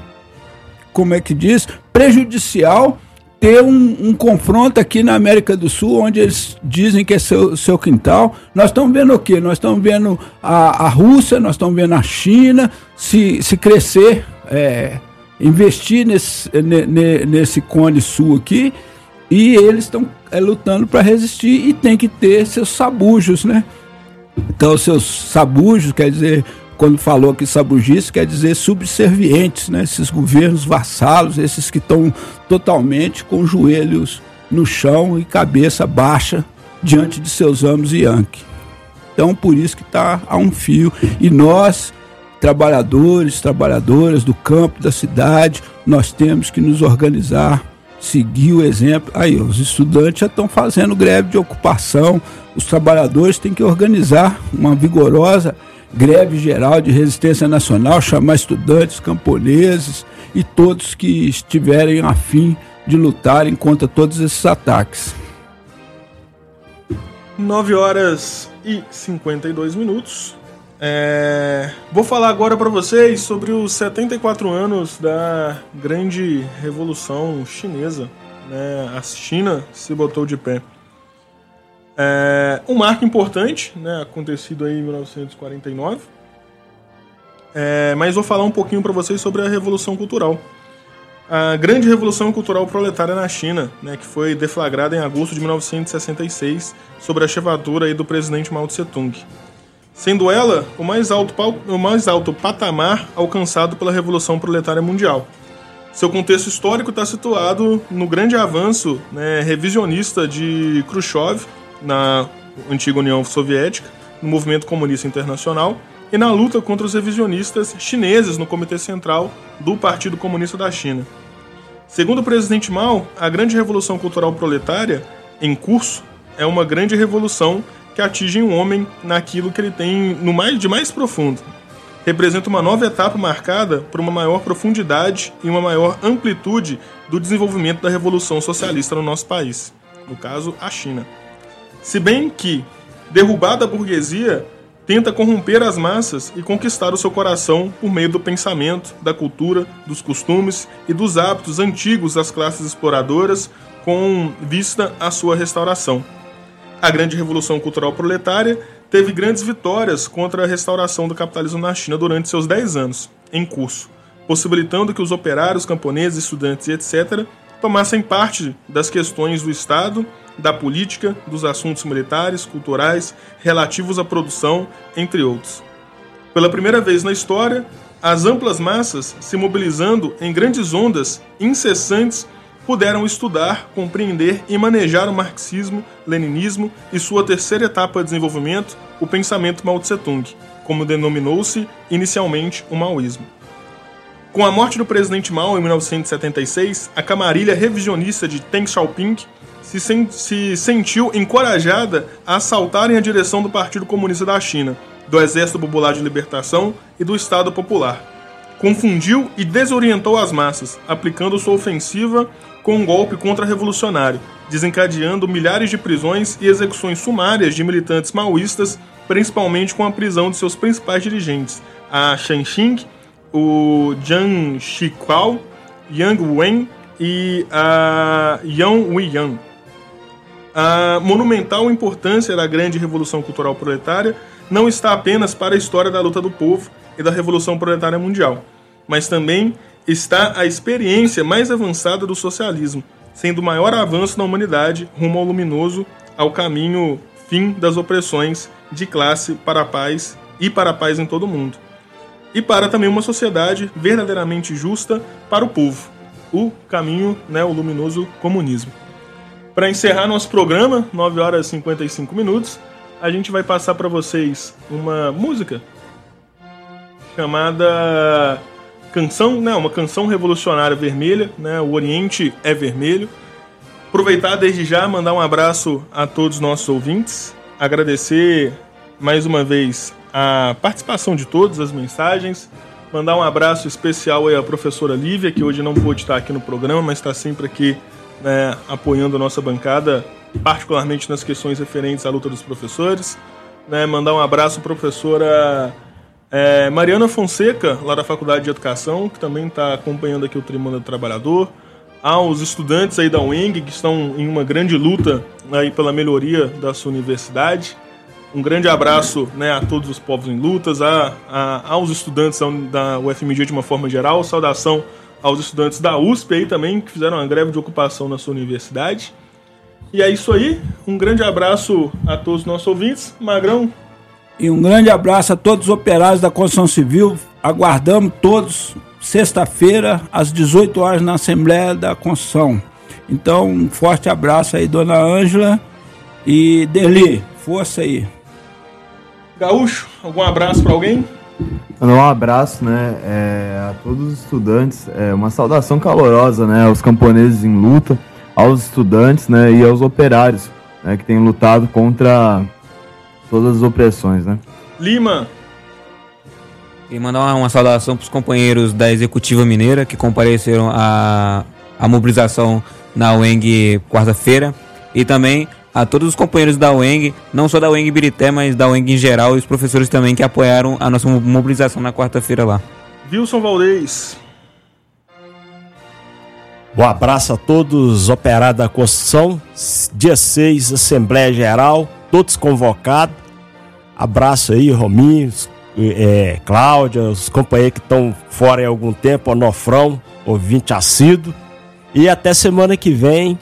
como é que diz, prejudicial ter um, um, confronto aqui na América do Sul, onde eles dizem que é seu, seu quintal. Nós estamos vendo o quê? Nós estamos vendo a, a Rússia, nós estamos vendo a China se, se crescer, é, investir nesse, nesse cone sul aqui e eles estão é, lutando para resistir e tem que ter seus sabujos, né? Então, seus sabujos, quer dizer, quando falou que sabugice, quer dizer subservientes, né? Esses governos vassalos, esses que estão totalmente com joelhos no chão e cabeça baixa diante de seus amos e Yankee. Então, por isso que está a um fio. E nós, trabalhadores, trabalhadoras do campo, da cidade, nós temos que nos organizar seguir o exemplo. Aí, os estudantes já estão fazendo greve de ocupação, os trabalhadores têm que organizar uma vigorosa greve geral de resistência nacional, chamar estudantes, camponeses e todos que estiverem afim de lutarem contra todos esses ataques. 9 horas e 52 minutos. É, vou falar agora para vocês sobre os 74 anos da grande revolução chinesa. Né? A China se botou de pé. É, um marco importante, né, acontecido aí em 1949. É, mas vou falar um pouquinho para vocês sobre a Revolução Cultural. A grande Revolução Cultural Proletária na China, né, que foi deflagrada em agosto de 1966, sob a chefatura do presidente Mao Tse-tung. Sendo ela o mais, alto, o mais alto patamar alcançado pela Revolução Proletária Mundial. Seu contexto histórico está situado no grande avanço né, revisionista de Khrushchev na antiga União Soviética, no movimento comunista internacional e na luta contra os revisionistas chineses no Comitê Central do Partido Comunista da China. Segundo o presidente Mao, a grande revolução cultural proletária em curso é uma grande revolução que atinge um homem naquilo que ele tem no mais de mais profundo. Representa uma nova etapa marcada por uma maior profundidade e uma maior amplitude do desenvolvimento da revolução socialista no nosso país, no caso, a China. Se bem que, derrubada a burguesia, tenta corromper as massas e conquistar o seu coração por meio do pensamento, da cultura, dos costumes e dos hábitos antigos das classes exploradoras, com vista à sua restauração. A grande revolução cultural proletária teve grandes vitórias contra a restauração do capitalismo na China durante seus 10 anos em curso, possibilitando que os operários, camponeses, estudantes e etc. tomassem parte das questões do Estado da política, dos assuntos militares, culturais, relativos à produção, entre outros. Pela primeira vez na história, as amplas massas, se mobilizando em grandes ondas incessantes, puderam estudar, compreender e manejar o marxismo, leninismo e sua terceira etapa de desenvolvimento, o pensamento Mao Tse-tung, como denominou-se inicialmente o maoísmo. Com a morte do presidente Mao em 1976, a camarilha revisionista de Deng Xiaoping se, sen se sentiu encorajada a assaltarem a direção do Partido Comunista da China, do Exército Popular de Libertação e do Estado Popular. Confundiu e desorientou as massas, aplicando sua ofensiva com um golpe contra-revolucionário, desencadeando milhares de prisões e execuções sumárias de militantes maoístas, principalmente com a prisão de seus principais dirigentes, a Shen Xing, o Jiang Shiquao, Yang Wen e a Yang Weiyang a monumental importância da grande revolução cultural proletária não está apenas para a história da luta do povo e da revolução proletária mundial, mas também está a experiência mais avançada do socialismo, sendo o maior avanço na humanidade rumo ao luminoso, ao caminho fim das opressões de classe para a paz e para a paz em todo o mundo. E para também uma sociedade verdadeiramente justa para o povo, o caminho, né, o luminoso comunismo. Para encerrar nosso programa, 9 horas e 55 minutos, a gente vai passar para vocês uma música chamada Canção, né, uma canção revolucionária vermelha, né, o Oriente é vermelho. Aproveitar desde já, mandar um abraço a todos os nossos ouvintes, agradecer mais uma vez a participação de todos, as mensagens, mandar um abraço especial à professora Lívia, que hoje não pôde estar aqui no programa, mas está sempre aqui né, apoiando a nossa bancada, particularmente nas questões referentes à luta dos professores. Né, mandar um abraço à professora é, Mariana Fonseca, lá da Faculdade de Educação, que também está acompanhando aqui o Tribuna do Trabalhador. Aos estudantes aí da UENG, que estão em uma grande luta aí pela melhoria da sua universidade. Um grande abraço né, a todos os povos em lutas, a, a, aos estudantes da UFMG de uma forma geral. Saudação aos estudantes da USP aí também, que fizeram uma greve de ocupação na sua universidade. E é isso aí. Um grande abraço a todos os nossos ouvintes. Magrão. E um grande abraço a todos os operários da construção civil. Aguardamos todos sexta-feira, às 18 horas, na Assembleia da Construção. Então, um forte abraço aí, dona Ângela. E Deli, força aí. Gaúcho, algum abraço para alguém? Um abraço, né, é, a todos os estudantes, é, uma saudação calorosa, né, aos camponeses em luta, aos estudantes, né, e aos operários, né, que têm lutado contra todas as opressões, né. Lima. E mandar uma, uma saudação para os companheiros da Executiva Mineira que compareceram à a mobilização na UENG quarta-feira e também a todos os companheiros da UENG, não só da UENG Birité, mas da UENG em geral e os professores também que apoiaram a nossa mobilização na quarta-feira lá. Wilson Valdez. Um abraço a todos operados da construção. Dia 6, Assembleia Geral, todos convocados. Abraço aí, Rominho, é, Cláudia, os companheiros que estão fora há algum tempo, Onofrão, ouvinte assíduo. E até semana que vem,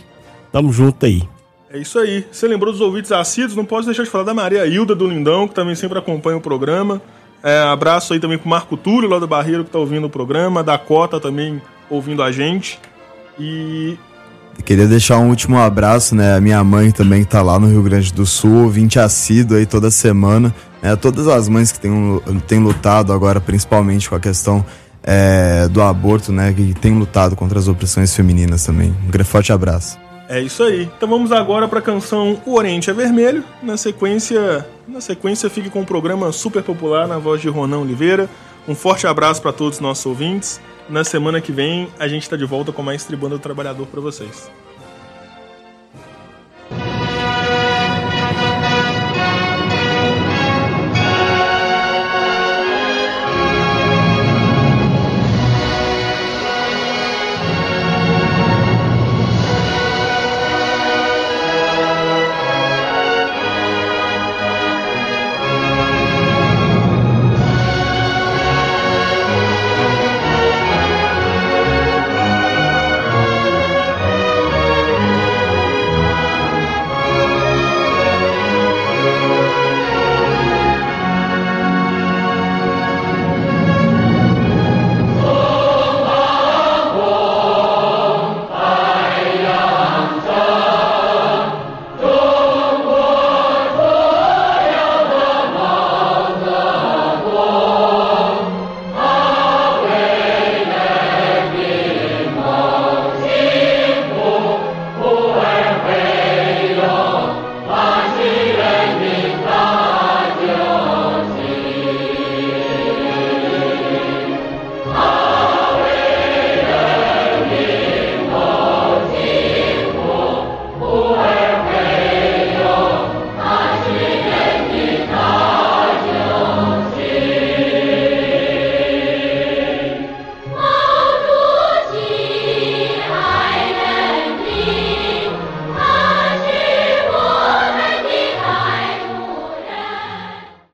tamo junto aí. É isso aí. Você lembrou dos ouvintes assíduos? Não pode deixar de falar da Maria Hilda do Lindão, que também sempre acompanha o programa. É, abraço aí também pro Marco Túlio, lá do Barreiro, que tá ouvindo o programa. Da Cota também ouvindo a gente. E Queria deixar um último abraço, né? A minha mãe também que tá lá no Rio Grande do Sul, ouvinte assíduo aí toda semana. Né, todas as mães que têm, têm lutado agora, principalmente com a questão é, do aborto, né? Que têm lutado contra as opressões femininas também. Um forte abraço. É isso aí. Então vamos agora para a canção O Oriente é Vermelho. Na sequência, na sequência fique com o programa super popular na voz de Ronan Oliveira. Um forte abraço para todos os nossos ouvintes. Na semana que vem a gente está de volta com mais Tribuna do Trabalhador para vocês.